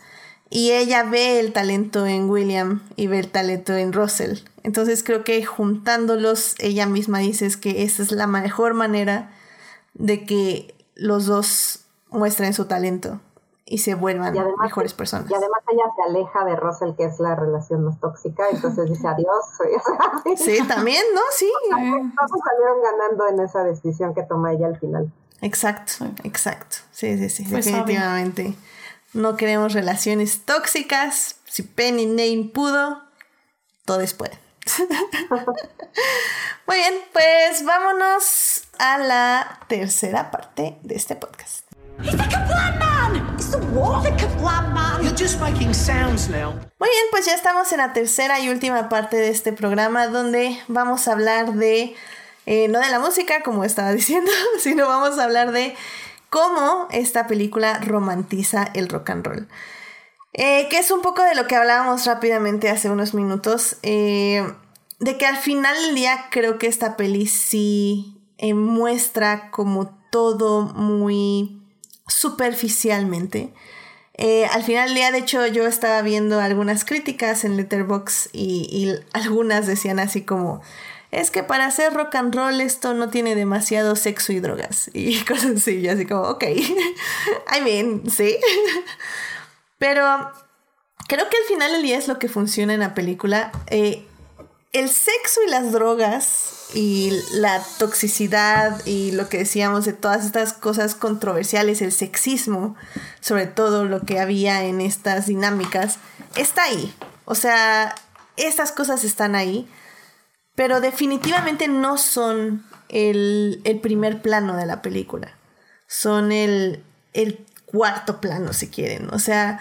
Y ella ve el talento en William y ve el talento en Russell. Entonces creo que juntándolos, ella misma dice que esa es la mejor manera de que los dos muestren su talento y se vuelvan mejores personas. Y además ella se aleja de Russell, que es la relación más tóxica, entonces dice adiós. sí, también, ¿no? Sí. Todos salieron ganando en esa decisión que toma ella al final. Exacto, exacto. Sí, sí, sí, pues definitivamente. No queremos relaciones tóxicas. Si Penny Name pudo, todos pueden. Muy bien, pues vámonos a la tercera parte de este podcast. Muy bien, pues ya estamos en la tercera y última parte de este programa donde vamos a hablar de, eh, no de la música como estaba diciendo, sino vamos a hablar de cómo esta película romantiza el rock and roll. Eh, que es un poco de lo que hablábamos rápidamente hace unos minutos. Eh, de que al final del día creo que esta peli sí eh, muestra como todo muy superficialmente. al final del día, de hecho, yo estaba viendo algunas críticas en Letterboxd y, y algunas decían así como, es que para hacer rock and roll esto no tiene demasiado sexo y drogas y cosas así, y así como, ok, I mean, sí. Pero creo que al final del día es lo que funciona en la película. Eh, el sexo y las drogas y la toxicidad y lo que decíamos de todas estas cosas controversiales, el sexismo, sobre todo lo que había en estas dinámicas, está ahí. O sea, estas cosas están ahí, pero definitivamente no son el, primer plano de la película. Son el, el cuarto plano, si quieren. O sea,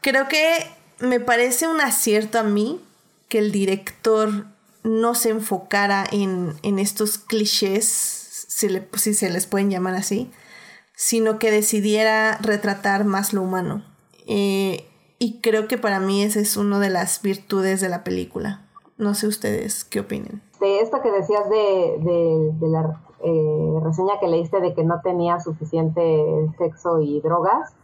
creo que me parece un acierto a mí que el director no se enfocara en, estos clichés, si, si, se les pueden llamar así, sino que decidiera retratar más lo humano. Eh, y creo que para mí esa es una de las virtudes de la película. No sé ustedes qué opinen. De esto que decías de, de la eh, reseña que leíste de que no tenía suficiente sexo y drogas,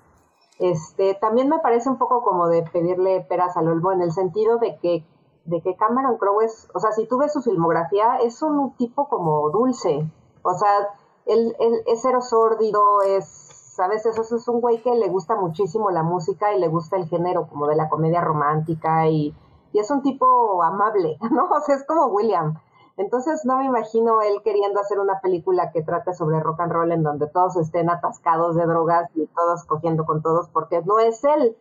este, también me parece un poco como de pedirle peras al olmo en el sentido de que, de que Cameron Crowe es, o sea, si tú ves su filmografía, es un tipo como dulce, o sea, él, es cero sórdido, es, a veces es un güey que le gusta muchísimo la música y le gusta el género como de la comedia romántica y, y es un tipo amable, ¿no? O sea, es como William. Entonces no me imagino él queriendo hacer una película que trate sobre rock and roll en donde todos estén atascados de drogas y todos cogiendo con todos, porque no es él.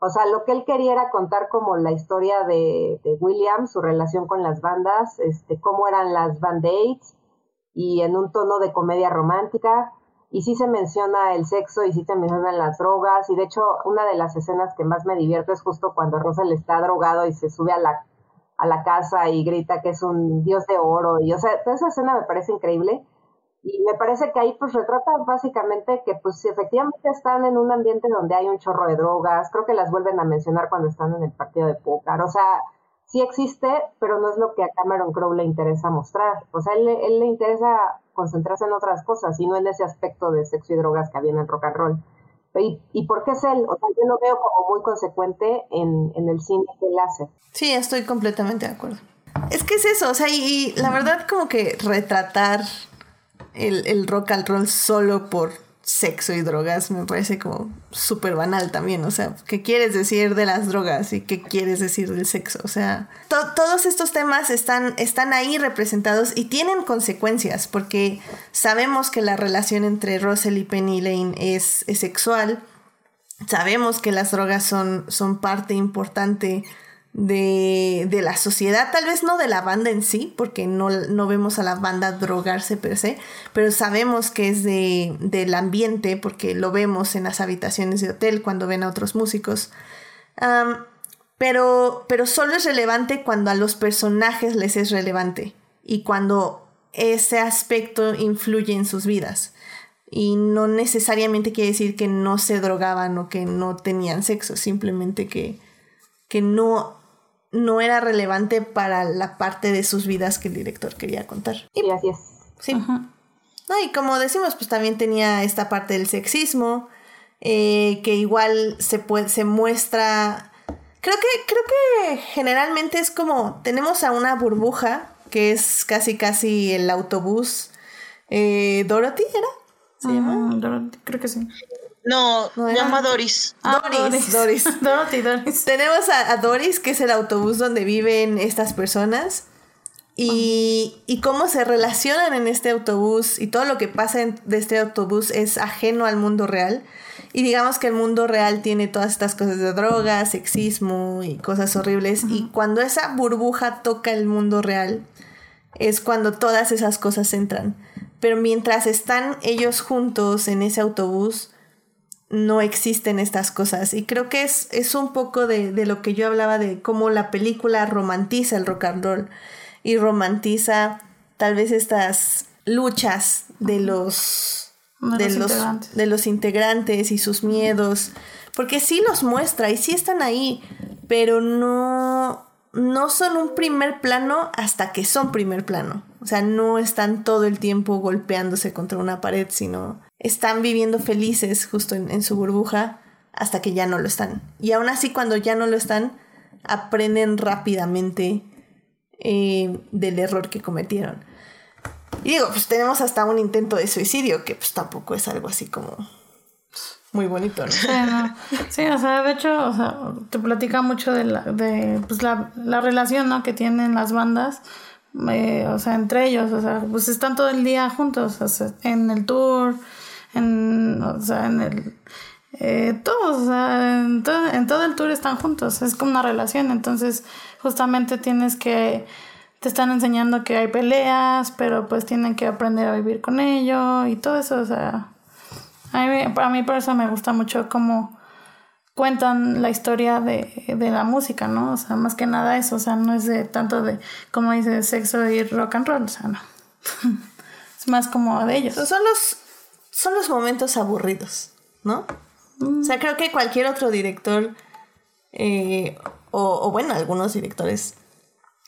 O sea, lo que él quería era contar como la historia de, de William, su relación con las bandas, este, cómo eran las band aids, y en un tono de comedia romántica. Y sí se menciona el sexo y sí se mencionan las drogas. Y de hecho, una de las escenas que más me divierte es justo cuando Russell está drogado y se sube a la, a la casa y grita que es un dios de oro. Y o sea, toda esa escena me parece increíble. Y me parece que ahí pues retrata básicamente que pues efectivamente están en un ambiente donde hay un chorro de drogas, creo que las vuelven a mencionar cuando están en el partido de póker, o sea, sí existe, pero no es lo que a Cameron Crowe le interesa mostrar, o sea, él, él le interesa concentrarse en otras cosas y no en ese aspecto de sexo y drogas que había en el rock and roll. ¿Y, ¿Y por qué es él? O sea, yo lo veo como muy consecuente en, en el cine que él hace. Sí, estoy completamente de acuerdo. Es que es eso, o sea, y, y la verdad como que retratar el, el rock and roll solo por sexo y drogas me parece como súper banal también, o sea, ¿qué quieres decir de las drogas y qué quieres decir del sexo? O sea, todos estos temas están, están ahí representados y tienen consecuencias porque sabemos que la relación entre Russell y Penny Lane es, es sexual, sabemos que las drogas son, son parte importante de, de, la sociedad, tal vez no de la banda en sí, porque no, no vemos a la banda drogarse per se, pero sabemos que es de, del ambiente, porque lo vemos en las habitaciones de hotel cuando ven a otros músicos. Pero, pero solo es relevante cuando a los personajes les es relevante y cuando ese aspecto influye en sus vidas. Y no necesariamente quiere decir que no se drogaban o que no tenían sexo, simplemente que, que no no era relevante para la parte de sus vidas que el director quería contar. Y así es. Sí. No, y como decimos, pues también tenía esta parte del sexismo, eh, que igual se, puede, se muestra... Creo que, creo que generalmente es como, tenemos a una burbuja, que es casi casi el autobús. Eh, ¿Dorothy era? ¿Se llama? Dorothy, creo que sí. No, no llama Doris. Ah, Doris. Doris. Dorothy, Doris. Tenemos a, a, Doris, que es el autobús donde viven estas personas. Y, y, cómo se relacionan en este autobús y todo lo que pasa en, de este autobús es ajeno al mundo real. Y digamos que el mundo real tiene todas estas cosas de drogas, sexismo y cosas horribles. Uh -huh. Y cuando esa burbuja toca el mundo real, es cuando todas esas cosas entran. Pero mientras están ellos juntos en ese autobús, no existen estas cosas. Y creo que es, es un poco de, de, lo que yo hablaba de cómo la película romantiza el rock and roll y romantiza tal vez estas luchas de los de, de los, de los integrantes y sus miedos. Porque sí los muestra y sí están ahí, pero no, no son un primer plano hasta que son primer plano. O sea, no están todo el tiempo golpeándose contra una pared, sino están viviendo felices justo en, su burbuja hasta que ya no lo están. Y aún así cuando ya no lo están, aprenden rápidamente eh, del error que cometieron. Y digo, pues tenemos hasta un intento de suicidio, que pues tampoco es algo así como muy bonito, ¿no? Sí, o sea, de hecho, o sea, te platica mucho de la, de, pues, la, la relación ¿no? que tienen las bandas. Eh, o sea, entre ellos, o sea, pues están todo el día juntos, en el tour, en, o sea, en el, eh, todos, en todo, en todo el tour están juntos, es como una relación, entonces justamente tienes que, te están enseñando que hay peleas, pero pues tienen que aprender a vivir con ello y todo eso, o sea, a mí, mí por eso me gusta mucho cómo cuentan la historia de, de la música, ¿no? O sea, más que nada eso, o sea, no es de tanto de, como dice, sexo y rock and roll, o sea, no. es más como de ellos. Son los, son los momentos aburridos, ¿no? Mm. O sea, creo que cualquier otro director, eh, o, o, bueno, algunos directores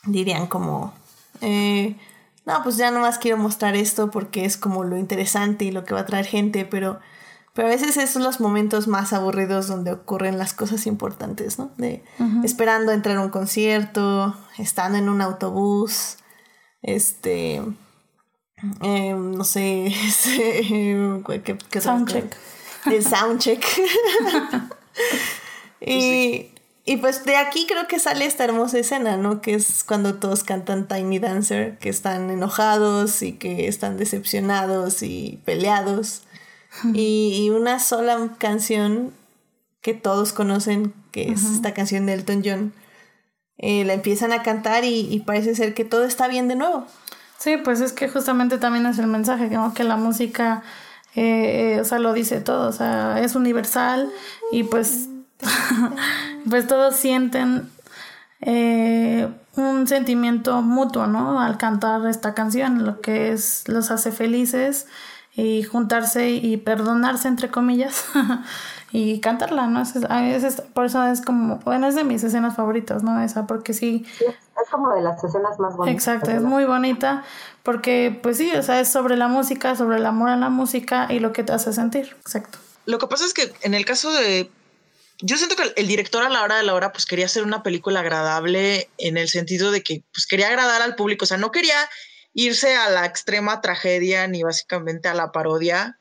dirían como, eh, no, pues ya nomás quiero mostrar esto porque es como lo interesante y lo que va a traer gente, pero pero a veces esos son los momentos más aburridos donde ocurren las cosas importantes, ¿no? De uh -huh. esperando entrar a un concierto, estando en un autobús, este. Eh, no sé. ¿qué, qué soundcheck. El soundcheck. y, y pues de aquí creo que sale esta hermosa escena, ¿no? Que es cuando todos cantan Tiny Dancer, que están enojados y que están decepcionados y peleados. Y, y, una sola canción que todos conocen, que es uh -huh. esta canción de Elton John, eh, la empiezan a cantar y, y, parece ser que todo está bien de nuevo. Sí, pues es que justamente también es el mensaje, ¿no? que la música, eh, o sea, lo dice todo, o sea, es universal y pues, pues todos sienten eh, un sentimiento mutuo, ¿no? Al cantar esta canción, lo que es, los hace felices y juntarse y perdonarse, entre comillas, y cantarla, ¿no? Es, es, por eso es como, bueno, es de mis escenas favoritas, ¿no? Esa, porque sí. es como de las escenas más bonitas. Exacto, es muy bonita, porque pues sí, o sea, es sobre la música, sobre el amor a la música y lo que te hace sentir, exacto. Lo que pasa es que en el caso de yo siento que el director a la hora de la hora pues quería hacer una película agradable en el sentido de que pues quería agradar al público, o sea, no quería irse a la extrema tragedia ni básicamente a la parodia,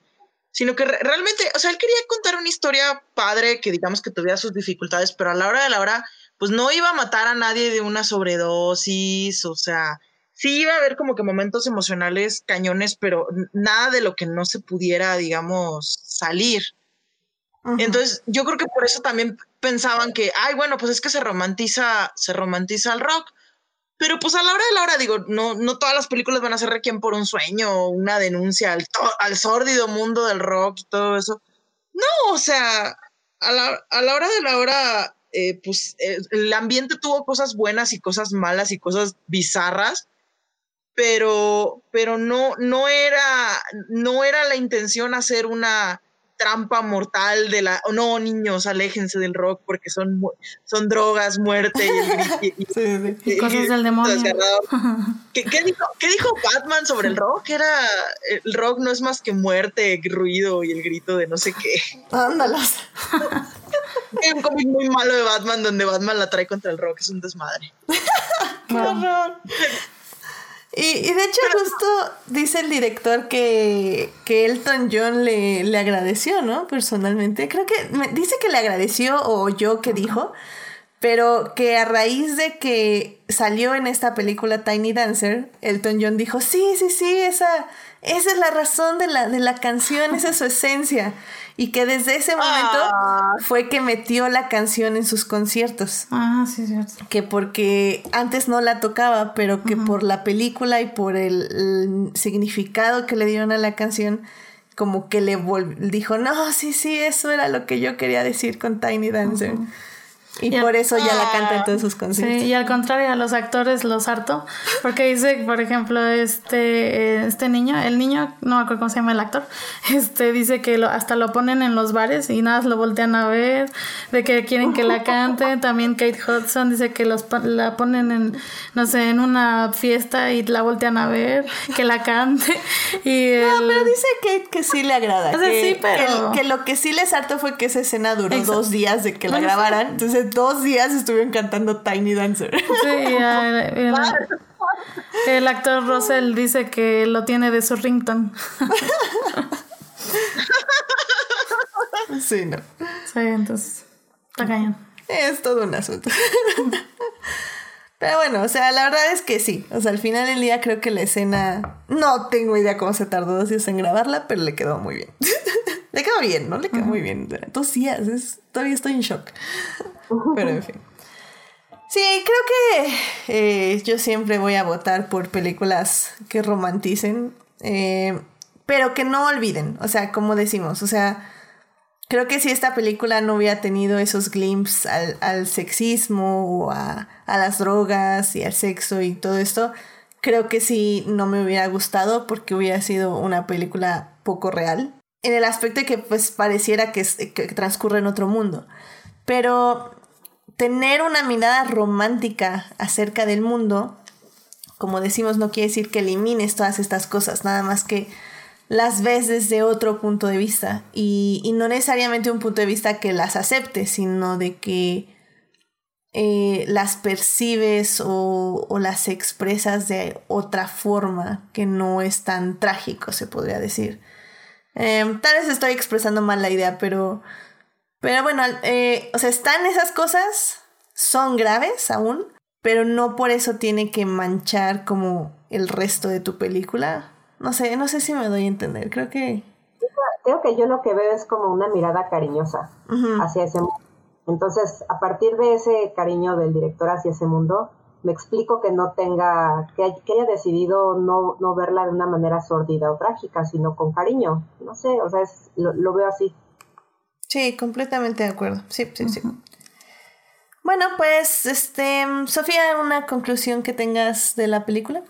sino que realmente, o sea, él quería contar una historia padre que digamos que tuviera sus dificultades, pero a la hora de la hora pues no iba a matar a nadie de una sobredosis, o sea, sí iba a haber como que momentos emocionales cañones, pero nada de lo que no se pudiera, digamos, salir. Entonces, yo creo que por eso también pensaban que, ay, bueno, pues es que se romantiza, se romantiza el rock. Pero pues a la hora de la hora, digo, no, no todas las películas van a ser Requiem por un sueño o una denuncia al, al sórdido mundo del rock y todo eso. No, o sea, a la, a la hora de la hora, eh, pues eh, el ambiente tuvo cosas buenas y cosas malas y cosas bizarras, pero, pero no, no era, no era la intención hacer una, trampa mortal de la. Oh, no, niños, aléjense del rock porque son, son drogas, muerte y, cosas del demonio. ¿Qué, dijo, ¿Qué, dijo, Batman sobre el rock? Era. El rock no es más que muerte, ruido y el grito de no sé qué. Ándalas. Hay un cómic muy malo de Batman donde Batman la trae contra el rock, es un desmadre. ¡Qué horror! Y, de hecho justo dice el director que, que Elton John le, le, agradeció, ¿no? Personalmente. Creo que dice que le agradeció o yo que dijo, pero que a raíz de que salió en esta película Tiny Dancer, Elton John dijo, sí, sí, sí, esa, esa es la razón de la, de la canción, esa es su esencia. Y que desde ese momento ah. fue que metió la canción en sus conciertos. Ah, sí, cierto. Que porque antes no la tocaba, pero que por la película y por el, significado que le dieron a la canción, como que le dijo, no, sí, sí, eso era lo que yo quería decir con Tiny Dancer. Y, por eso ya la canta en todos sus conciertos. Sí, y al contrario, a los actores los harto. Porque dice, por ejemplo, este, este niño, el niño, no me acuerdo cómo se llama el actor, este dice que lo, hasta lo ponen en los bares y nada, lo voltean a ver, de que quieren que la cante. También Kate Hudson dice que los, la ponen en, no sé, en una fiesta y la voltean a ver, que la cante. Y No, pero dice Kate que sí le agrada. que, sí, pero... que, lo que sí les harto fue que esa escena duró dos días de que la grabaran. Entonces dos días estuvieron cantando Tiny Dancer. Sí, el, actor Russell dice que lo tiene de su ringtone. Sí, no. Sí, entonces, está cañón. Es todo un asunto. Pero bueno, o sea, la verdad es que sí. O sea, al final del día creo que la escena. No tengo idea cómo se tardó dos días en grabarla, pero le quedó muy bien. le quedó bien, ¿no? Le quedó muy bien. Dos días, es... todavía estoy en shock. Pero en fin. Sí, creo que eh, yo siempre voy a votar por películas que romanticen, eh, pero que no olviden, o sea, como decimos, o sea, creo que si esta película no hubiera tenido esos glimpses al, sexismo o a, a, las drogas y al sexo y todo esto, creo que sí no me hubiera gustado porque hubiera sido una película poco real, en el aspecto de que pues pareciera que, que transcurre en otro mundo. Pero tener una mirada romántica acerca del mundo, como decimos, no quiere decir que elimines todas estas cosas, nada más que las ves desde otro punto de vista y, no necesariamente un punto de vista que las aceptes, sino de que eh, las percibes o, las expresas de otra forma que no es tan trágico, se podría decir. Em, tal vez estoy expresando mal la idea, pero pero bueno, eh, o sea, están esas cosas, son graves aún, pero no por eso tiene que manchar como el resto de tu película. No sé, no sé si me doy a entender, creo que... Creo que yo lo que veo es como una mirada cariñosa hacia ese mundo. Entonces, a partir de ese cariño del director hacia ese mundo, me explico que no tenga, que, haya decidido no, no verla de una manera sórdida o trágica, sino con cariño. No sé, o sea, es, lo, veo así. Sí, completamente de acuerdo. Sí, sí, sí. Bueno, pues, este, Sofía, ¿una conclusión que tengas de la película?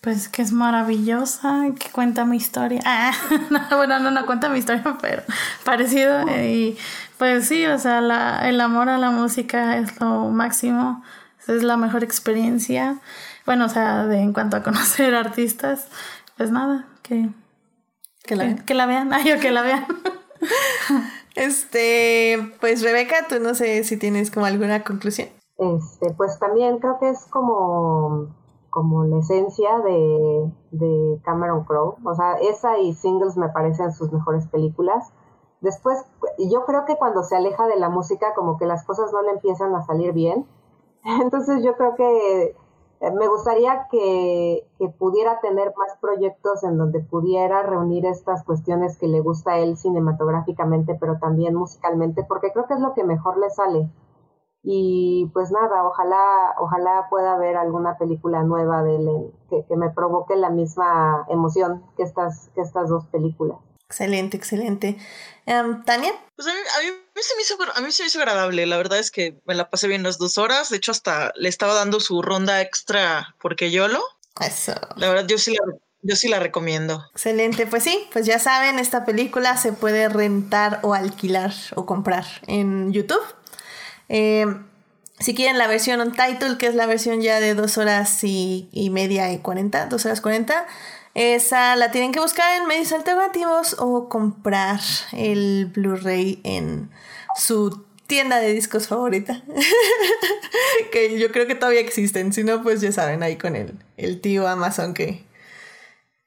Pues que es maravillosa, que cuenta mi historia. Ah, bueno, no, no cuenta mi historia, pero parecido. Y pues sí, o sea, la, el amor a la música es lo máximo es la mejor experiencia. Bueno, o sea, de, en cuanto a conocer artistas, pues nada, que, que, la, que, la vean. Ay, o que la vean. Este, pues Rebeca, tú no sé si tienes como alguna conclusión. Este, pues también creo que es como, como la esencia de, de Cameron Crowe. O sea, esa y Singles me parecen sus mejores películas. Después, yo creo que cuando se aleja de la música, como que las cosas no le empiezan a salir bien Entonces yo creo que me gustaría que, pudiera tener más proyectos en donde pudiera reunir estas cuestiones que le gusta a él cinematográficamente, pero también musicalmente, porque creo que es lo que mejor le sale. Y pues nada, ojalá, ojalá pueda ver alguna película nueva de él que, que me provoque la misma emoción que estas, que estas dos películas. Excelente, excelente. Em, ¿Tania? Pues a mí, se me hizo, a mí se me hizo agradable. La verdad es que me la pasé bien las dos horas. De hecho, hasta le estaba dando su ronda extra porque yo lo. Eso. La verdad, yo sí la, yo sí la recomiendo. Excelente. Pues sí, pues ya saben, esta película se puede rentar o alquilar o comprar en YouTube. Em, si quieren la versión on title, que es la versión ya de dos horas y, y media y cuarenta, dos horas cuarenta esa la tienen que buscar en medios alternativos o comprar el Blu-ray en su tienda de discos favorita. que yo creo que todavía existen. Si no, pues ya saben, ahí con el, el tío Amazon que...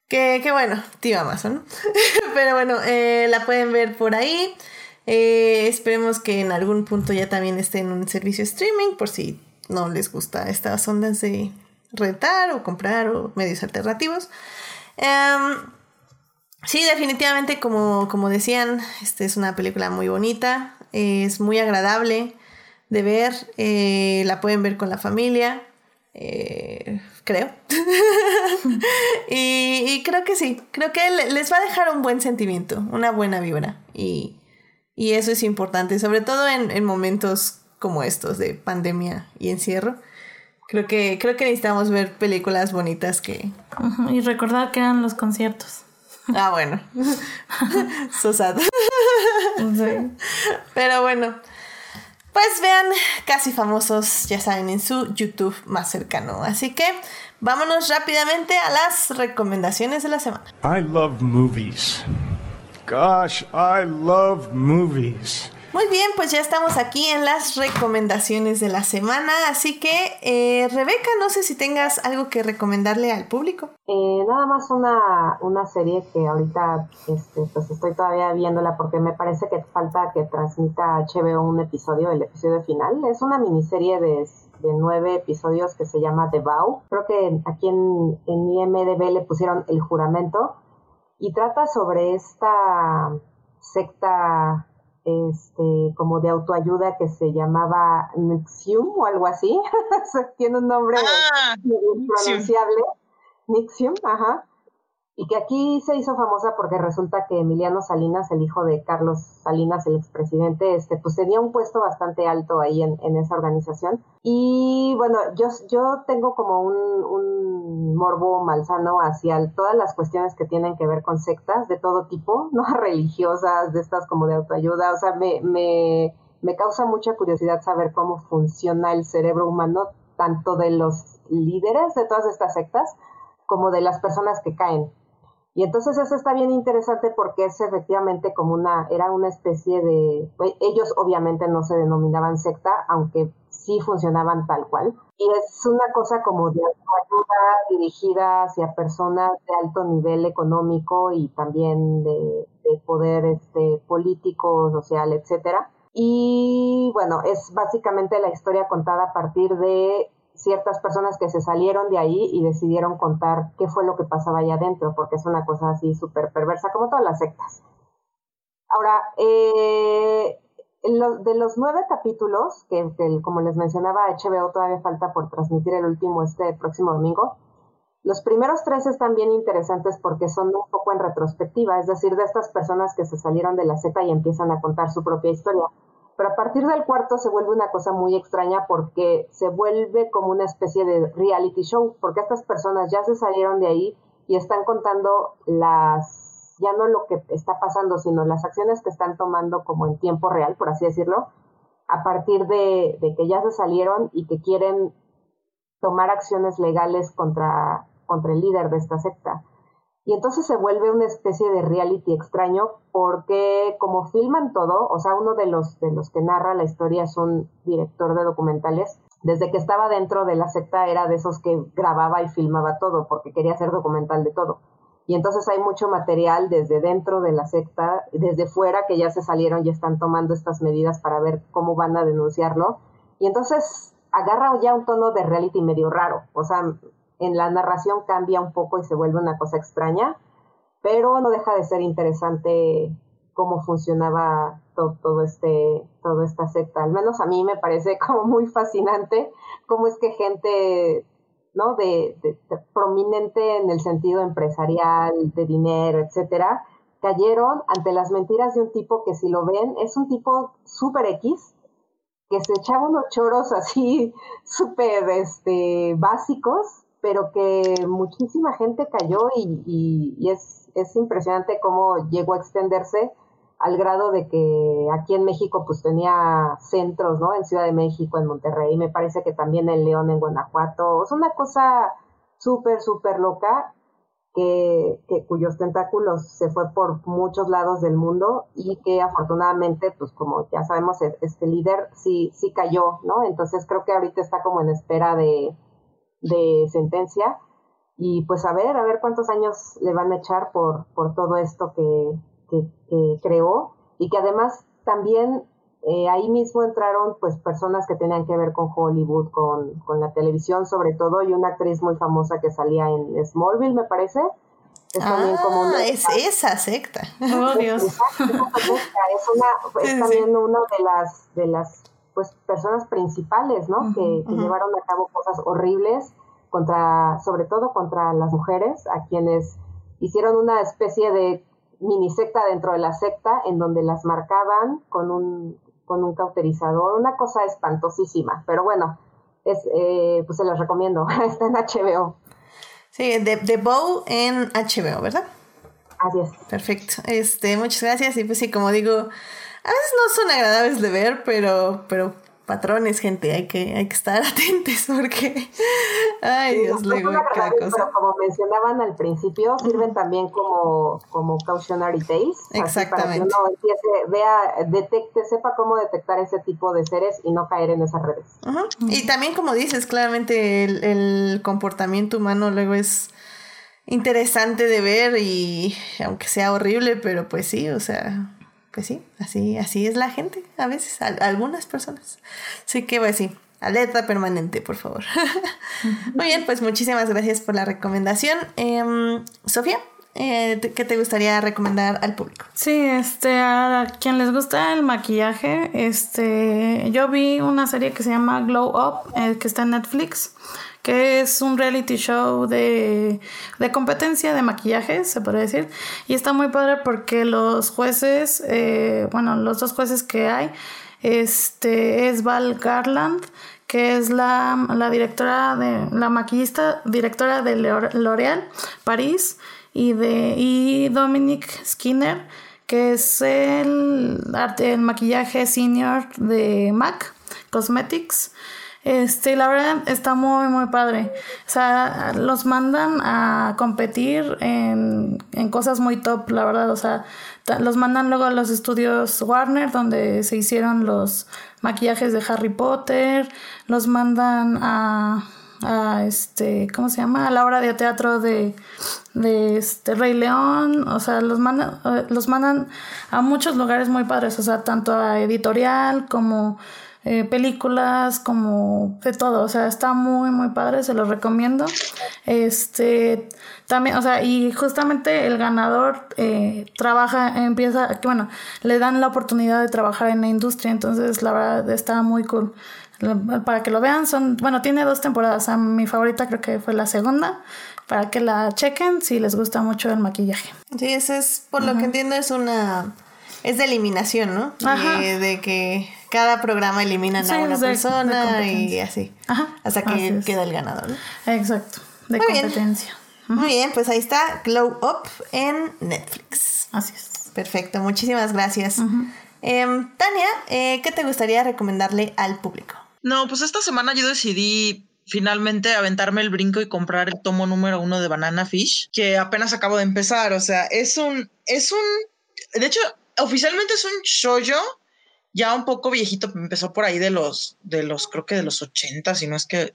Que, bueno, tío Amazon. Pero bueno, eh, la pueden ver por ahí. Eh, esperemos que en algún punto ya también esté en un servicio streaming por si no les gusta estas ondas de rentar o comprar o medios alternativos. Em, sí, definitivamente, como, como decían, esta es una película muy bonita, es muy agradable de ver, eh, la pueden ver con la familia, eh, creo. y, creo que sí, creo que les va a dejar un buen sentimiento, una buena vibra. Y, eso es importante, sobre todo en, en momentos como estos de pandemia y encierro. Creo que, creo que necesitamos ver películas bonitas que... y recordar que eran los conciertos. Ah, bueno. Sosado. Pero bueno. Pues vean Casi Famosos, ya saben, en su YouTube más cercano. Así que vámonos rápidamente a las recomendaciones de la semana. I love movies. Gosh, I love movies. Muy bien, pues ya estamos aquí en las recomendaciones de la semana, así que eh, Rebeca, no sé si tengas algo que recomendarle al público. Eh, nada más una, una serie que ahorita este, pues estoy todavía viéndola porque me parece que falta que transmita HBO un episodio, el episodio final. Es una miniserie de, de nueve episodios que se llama The Vow. Creo que aquí en, en IMDB le pusieron El Juramento y trata sobre esta secta este, como de autoayuda que se llamaba Nixium o algo así. Tiene un nombre ah, pronunciable. Nixium, ajá y que aquí se hizo famosa porque resulta que Emiliano Salinas, el hijo de Carlos Salinas, el expresidente, este, pues tenía un puesto bastante alto ahí en, en esa organización. Y bueno, yo, yo tengo como un, un, morbo malsano hacia todas las cuestiones que tienen que ver con sectas de todo tipo, no religiosas, de estas como de autoayuda, o sea, me, me, me causa mucha curiosidad saber cómo funciona el cerebro humano, tanto de los líderes de todas estas sectas, como de las personas que caen. Y entonces eso está bien interesante porque es efectivamente como una, era una especie de, pues, ellos obviamente no se denominaban secta, aunque sí funcionaban tal cual. Y es una cosa como de ayuda dirigida hacia personas de alto nivel económico y también de, de poder este, político, social, etcétera. Y bueno, es básicamente la historia contada a partir de ciertas personas que se salieron de ahí y decidieron contar qué fue lo que pasaba allá adentro, porque es una cosa así súper perversa, como todas las sectas. Ahora, eh, de los nueve capítulos, que, como les mencionaba, HBO todavía falta por transmitir el último este próximo domingo, los primeros tres están bien interesantes porque son un poco en retrospectiva, es decir, de estas personas que se salieron de la Z y empiezan a contar su propia historia. Pero a partir del cuarto se vuelve una cosa muy extraña porque se vuelve como una especie de reality show, porque estas personas ya se salieron de ahí y están contando las, ya no lo que está pasando, sino las acciones que están tomando como en tiempo real, por así decirlo, a partir de, que ya se salieron y que quieren tomar acciones legales contra contra el líder de esta secta. Y entonces se vuelve una especie de reality extraño porque como filman todo, o sea, uno de los, de los que narra la historia es un director de documentales. Desde que estaba dentro de la secta era de esos que grababa y filmaba todo porque quería hacer documental de todo. Y entonces hay mucho material desde dentro de la secta, desde fuera que ya se salieron y están tomando estas medidas para ver cómo van a denunciarlo. Y entonces agarra ya un tono de reality medio raro. O sea, en la narración cambia un poco y se vuelve una cosa extraña, pero no deja de ser interesante cómo funcionaba todo, todo este, toda esta secta. Al menos a mí me parece como muy fascinante cómo es que gente ¿no? De, prominente en el sentido empresarial, de dinero, etcétera, cayeron ante las mentiras de un tipo que si lo ven es un tipo súper X, que se echaba unos choros así súper este, básicos pero que muchísima gente cayó y, es, es, impresionante cómo llegó a extenderse al grado de que aquí en México pues tenía centros, ¿no? En Ciudad de México, en Monterrey, me parece que también en León, en Guanajuato. Es una cosa súper, súper loca que, que, cuyos tentáculos se fue por muchos lados del mundo y que afortunadamente, pues como ya sabemos, e, este líder sí, sí cayó, ¿no? Entonces creo que ahorita está como en espera de, de sentencia y pues a ver, a ver cuántos años le van a echar por, por todo esto que, que, creó y que además también eh, ahí mismo entraron pues personas que tenían que ver con Hollywood, con, con, la televisión sobre todo y una actriz muy famosa que salía en Smallville me parece. Es también como una, ah, es esa secta. Oh, Dios. Es, una, es también una de las, de las pues personas principales, ¿no? que, llevaron a cabo cosas horribles contra, sobre todo contra las mujeres, a quienes hicieron una especie de mini secta dentro de la secta en donde las marcaban con un, con un cauterizador, una cosa espantosísima, pero bueno, es, eh, pues se las recomiendo, está en HBO. Sí, de Bow en HBO, ¿verdad? Así es. Perfecto. Este, muchas gracias. Y pues sí, como digo, a veces no son agradables de ver, pero, pero patrones, gente, hay que, hay que estar atentos porque, ay Dios, luego cada cosa. Pero como mencionaban al principio, sirven también como, como cautionary tales. Exactamente. para que uno empiece, vea, detecte, sepa cómo detectar ese tipo de seres y no caer en esas redes. Y también, como dices, claramente el, el comportamiento humano luego es interesante de ver y aunque sea horrible, pero pues sí, o sea, pues sí, así, así es la gente, a veces, algunas personas. Así que pues sí, alerta permanente, por favor. Muy bien, pues muchísimas gracias por la recomendación. Em, Sofía, eh, ¿qué te gustaría recomendar al público? Sí, este, a quien les gusta el maquillaje, este, yo vi una serie que se llama Glow Up, eh, que está en Netflix que es un reality show de, de competencia de maquillaje, se puede decir. Y está muy padre porque los jueces, eh, bueno, los dos jueces que hay, este es Val Garland, que es la, la directora de, la maquillista, directora de L'Oréal París, y de y Dominic Skinner, que es el, el maquillaje senior de MAC Cosmetics. Este, la verdad está muy, muy padre. O sea, los mandan a competir en, en cosas muy top, la verdad. O sea, los mandan luego a los estudios Warner, donde se hicieron los maquillajes de Harry Potter. Los mandan a, a este, ¿cómo se llama? A la obra de teatro de, de este Rey León. O sea, los mandan, los mandan a muchos lugares muy padres. O sea, tanto a editorial como eh, películas, como de todo, o sea, está muy, muy padre, se los recomiendo. Este, también, o sea, y justamente el ganador eh, trabaja, empieza, bueno, le dan la oportunidad de trabajar en la industria, entonces la verdad está muy cool. Para que lo vean, son, bueno, tiene dos temporadas, mi favorita creo que fue la segunda, para que la chequen si les gusta mucho el maquillaje. Sí, eso es, por lo que entiendo, es una es de eliminación, ¿no? Ajá. De, que cada programa eliminan a una persona y así. Ajá. Hasta que queda el ganador. ¿no? Exacto. De competencia. Muy bien, pues ahí está Glow Up en Netflix. Así es. Perfecto, muchísimas gracias. Em, Tania, eh, ¿qué te gustaría recomendarle al público? No, pues esta semana yo decidí finalmente aventarme el brinco y comprar el tomo número uno de Banana Fish, que apenas acabo de empezar. O sea, es un, es un, de hecho, oficialmente es un shoyo ya un poco viejito, empezó por ahí de los, de los, creo que de los 80, si no es que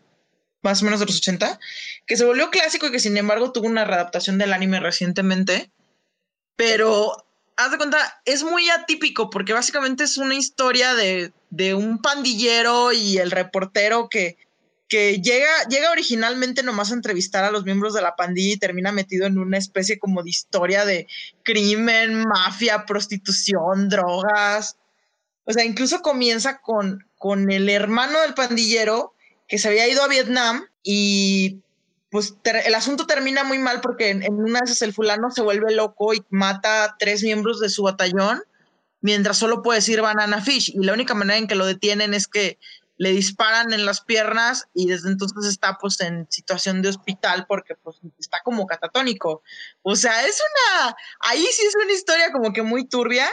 más o menos de los 80, que se volvió clásico y que sin embargo tuvo una readaptación del anime recientemente, pero haz de cuenta, es muy atípico porque básicamente es una historia de, de un pandillero y el reportero que que llega, llega originalmente nomás a entrevistar a los miembros de la pandilla y termina metido en una especie como de historia de crimen, mafia, prostitución, drogas. O sea, incluso comienza con, con el hermano del pandillero que se había ido a Vietnam y pues el asunto termina muy mal porque en, una vez el fulano se vuelve loco y mata a tres miembros de su batallón mientras solo puede decir banana fish y la única manera en que lo detienen es que le disparan en las piernas y desde entonces está pues en situación de hospital porque pues está como catatónico. O sea, es una, ahí sí es una historia como que muy turbia,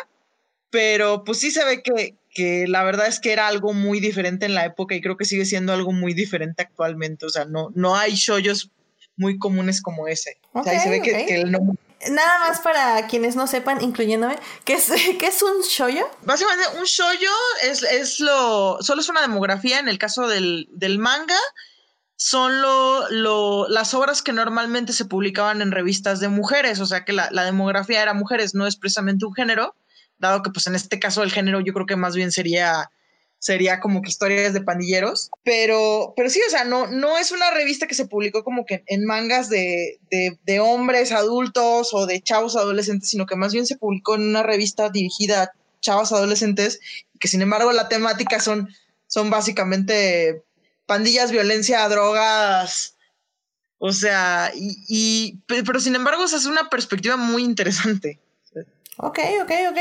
pero pues sí se ve que, que la verdad es que era algo muy diferente en la época y creo que sigue siendo algo muy diferente actualmente. O sea, no, no hay shoyos muy comunes como ese. o sea, ahí se ve que, que el nombre Nada más para quienes no sepan, incluyéndome, ¿qué es, ¿qué es un shoyo? Básicamente, un shoyo es, es lo. Solo es una demografía. En el caso del, del manga, son lo, lo, las obras que normalmente se publicaban en revistas de mujeres. O sea que la, la demografía era mujeres, no es precisamente un género, dado que, pues en este caso, el género yo creo que más bien sería sería como que historias de pandilleros, pero, pero sí, o sea, no, no es una revista que se publicó como que en mangas de, de, hombres adultos o de chavos adolescentes, sino que más bien se publicó en una revista dirigida a chavos adolescentes, que sin embargo la temática son, son básicamente pandillas, violencia, drogas, o sea, y, pero sin embargo, esa es una perspectiva muy interesante. Ok, ok, ok.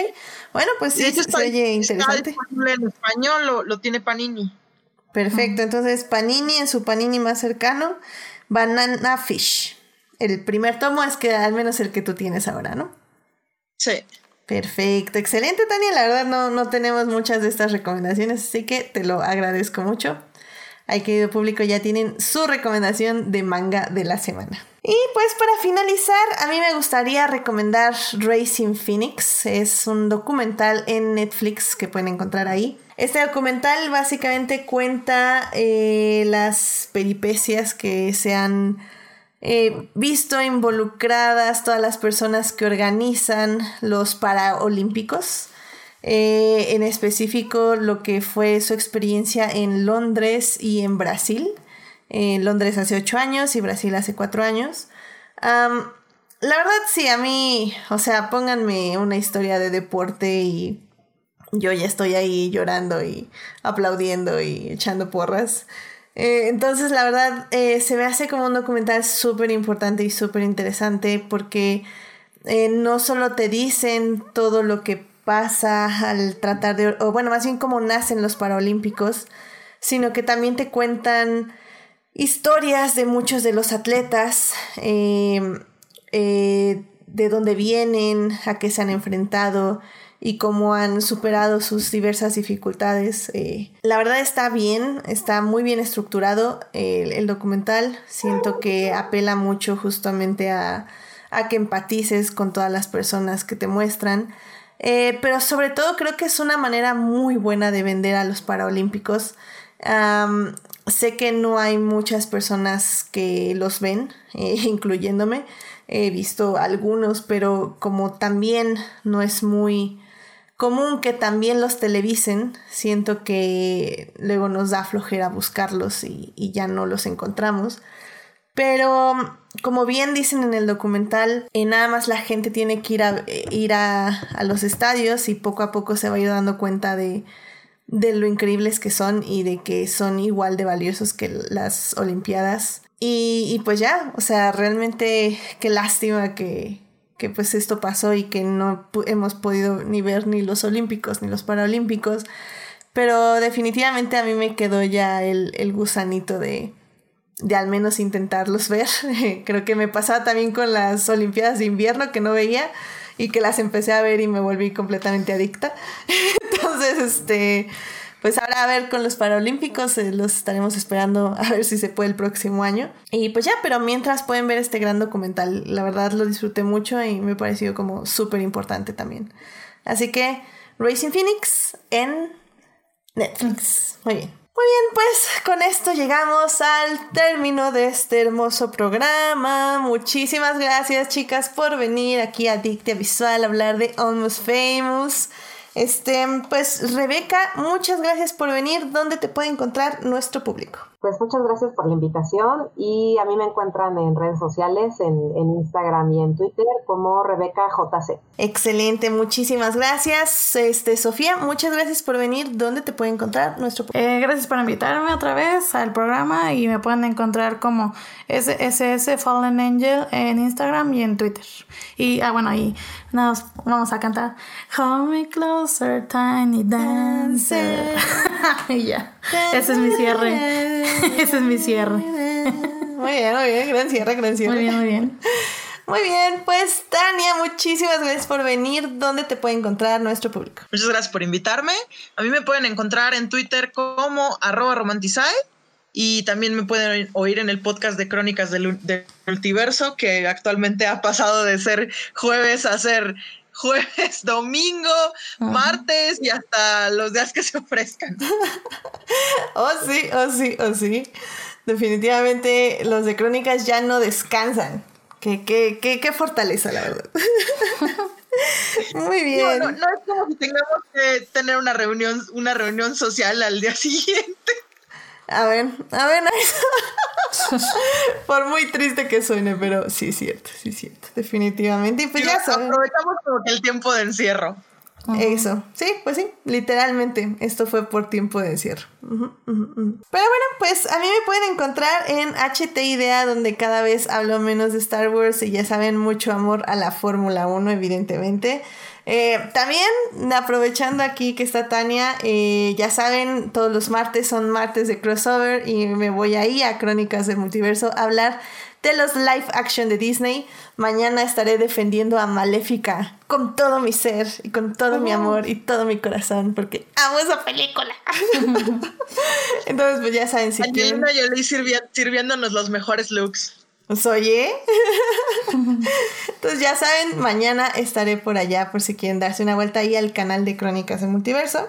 Bueno, pues sí, se oye interesante. en español, lo, lo, tiene Panini. Perfecto, entonces Panini en su Panini más cercano, Banana Fish. El primer tomo es que al menos el que tú tienes ahora, ¿no? Sí. Perfecto, excelente Tania, la verdad no, no tenemos muchas de estas recomendaciones, así que te lo agradezco mucho. Ahí querido público ya tienen su recomendación de manga de la semana. Y pues para finalizar, a mí me gustaría recomendar Racing Phoenix. Es un documental en Netflix que pueden encontrar ahí. Este documental básicamente cuenta eh, las peripecias que se han eh, visto involucradas todas las personas que organizan los Paraolímpicos. Eh, en específico lo que fue su experiencia en Londres y en Brasil Londres hace ocho años y Brasil hace cuatro años. la verdad sí, a mí, o sea, pónganme una historia de deporte y yo ya estoy ahí llorando y aplaudiendo y echando porras. Eh, entonces, la verdad, eh, se me hace como un documental súper importante y súper interesante porque eh, no solo te dicen todo lo que pasa al tratar de, o bueno, más bien cómo nacen los Paralímpicos, sino que también te cuentan historias de muchos de los atletas, eh, eh, de dónde vienen, a qué se han enfrentado y cómo han superado sus diversas dificultades. Eh, la verdad está bien, está muy bien estructurado el, documental. Siento que apela mucho justamente a, a, que empatices con todas las personas que te muestran. pero sobre todo creo que es una manera muy buena de vender a los Paralímpicos sé que no hay muchas personas que los ven, eh, incluyéndome. He visto algunos, pero como también no es muy común que también los televisen. Siento que luego nos da flojera buscarlos y, ya no los encontramos. Pero como bien dicen en el documental, eh, nada más la gente tiene que ir, a, eh, ir a, los estadios y poco a poco se va a ir dando cuenta de, de lo increíbles que son y de que son igual de valiosos que las Olimpiadas. Y, y pues ya, o sea, realmente qué lástima que, que pues esto pasó y que no hemos podido ni ver ni los olímpicos ni los paralímpicos. Pero definitivamente a mí me quedó ya el, el gusanito de, de al menos intentarlos ver. Creo que me pasaba también con las Olimpiadas de invierno que no veía y que las empecé a ver y me volví completamente adicta. Entonces, este, pues ahora a ver con los Paralímpicos, eh, los estaremos esperando a ver si se puede el próximo año. Y pues ya, pero mientras pueden ver este gran documental, la verdad lo disfruté mucho y me pareció como súper importante también. Así que Racing Phoenix en Netflix. Muy bien. Muy bien, pues con esto llegamos al término de este hermoso programa. Muchísimas gracias chicas por venir aquí a Dictia Visual a hablar de Almost Famous. Este, pues Rebeca, muchas gracias por venir. ¿Dónde te puede encontrar nuestro público? Pues muchas gracias por la invitación y a mí me encuentran en redes sociales, en, Instagram y en Twitter como Rebeca JC. Excelente, muchísimas gracias. Este, Sofía, muchas gracias por venir. ¿Dónde te puede encontrar nuestro eh, Gracias por invitarme otra vez al programa y me pueden encontrar como SSS Fallen Angel en Instagram y en Twitter. Y, ah, bueno, ahí nos vamos a cantar Hold Me Closer, Tiny Dancer. y ya, ese es mi cierre. Ese es mi cierre. Muy bien, muy bien. Gran cierre, gran cierre. Muy bien, muy bien. Muy bien, pues Tania, muchísimas gracias por venir. ¿Dónde te puede encontrar nuestro público? Muchas gracias por invitarme. A mí me pueden encontrar en Twitter como arroba romantizae y también me pueden oír en el podcast de Crónicas del, Multiverso, que actualmente ha pasado de ser jueves a ser jueves, domingo, martes y hasta los días que se ofrezcan. oh, sí, oh, sí, oh, sí. Definitivamente los de Crónicas ya no descansan. Qué, qué, qué, qué fortaleza, la verdad. Muy bien. No, no, es como si tengamos que tener una reunión, una reunión social al día siguiente. A ver, a ver, por muy triste que suene, pero sí es cierto, sí es cierto, definitivamente. Y pues ya saben. Aprovechamos como que el tiempo de encierro. Eso, sí, pues sí, literalmente, esto fue por tiempo de encierro. Pero bueno, pues a mí me pueden encontrar en HT Idea, donde cada vez hablo menos de Star Wars y ya saben, mucho amor a la Fórmula 1, evidentemente. Eh, también, aprovechando aquí que está Tania, eh, ya saben, todos los martes son martes de crossover y me voy ahí a Crónicas del Multiverso a hablar de los live action de Disney. Mañana estaré defendiendo a Maléfica con todo mi ser y con todo mi amor y todo mi corazón porque amo esa película. Entonces, pues ya saben si quieren. sirviéndonos los mejores looks. ¿Os oye? Entonces ya saben, mañana estaré por allá por si quieren darse una vuelta ahí al canal de Crónicas del Multiverso.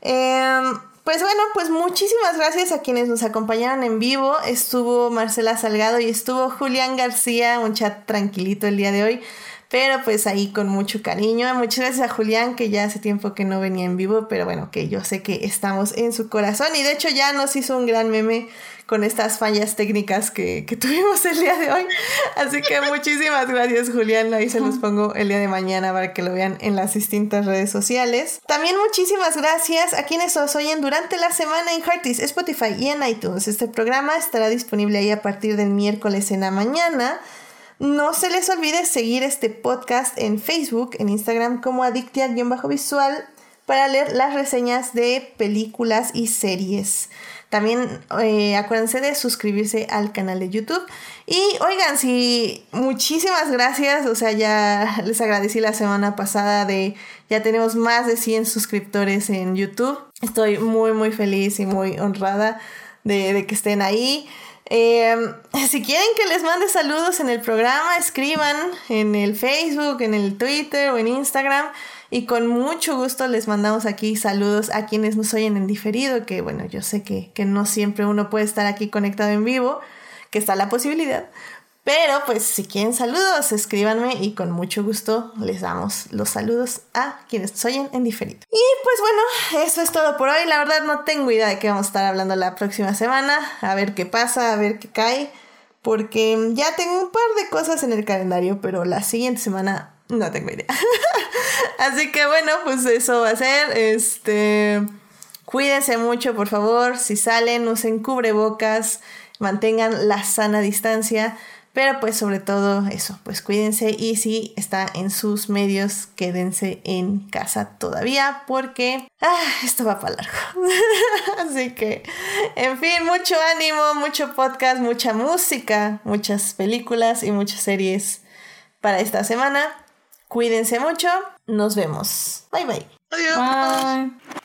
Em, pues bueno, pues muchísimas gracias a quienes nos acompañaron en vivo. Estuvo Marcela Salgado y estuvo Julián García, un chat tranquilito el día de hoy, pero pues ahí con mucho cariño. Muchas gracias a Julián, que ya hace tiempo que no venía en vivo, pero bueno, que yo sé que estamos en su corazón y de hecho ya nos hizo un gran meme con estas fallas técnicas que, tuvimos el día de hoy. Así que muchísimas gracias, Julián. Ahí se los pongo el día de mañana para que lo vean en las distintas redes sociales. También muchísimas gracias a quienes nos oyen durante la semana en Heartis, Spotify y en iTunes. Este programa estará disponible ahí a partir del miércoles en la mañana. No se les olvide seguir este podcast en Facebook, en Instagram como adictia-visual para leer las reseñas de películas y series. También eh, acuérdense de suscribirse al canal de YouTube. Y oigan, si muchísimas gracias, o sea, ya les agradecí la semana pasada de ya tenemos más de 100 suscriptores en YouTube. Estoy muy, muy feliz y muy honrada de, que estén ahí. Em, si quieren que les mande saludos en el programa, escriban en el Facebook, en el Twitter o en Instagram. Y con mucho gusto les mandamos aquí saludos a quienes nos oyen en diferido, que bueno, yo sé que, no siempre uno puede estar aquí conectado en vivo, que está la posibilidad. Pero pues si quieren saludos, escríbanme y con mucho gusto les damos los saludos a quienes oyen en diferido. Y pues bueno, eso es todo por hoy. La verdad no tengo idea de qué vamos a estar hablando la próxima semana. A ver qué pasa, a ver qué cae. Porque ya tengo un par de cosas en el calendario, pero la siguiente semana no tengo idea. Así que bueno, pues eso va a ser. Este. Cuídense mucho, por favor. Si salen, usen cubrebocas. Mantengan la sana distancia. Pero pues sobre todo eso, pues cuídense y si está en sus medios, quédense en casa todavía porque ah, esto va para largo. Así que, en fin, mucho ánimo, mucho podcast, mucha música, muchas películas y muchas series para esta semana. Cuídense mucho, nos vemos. Bye bye. Adiós. Bye.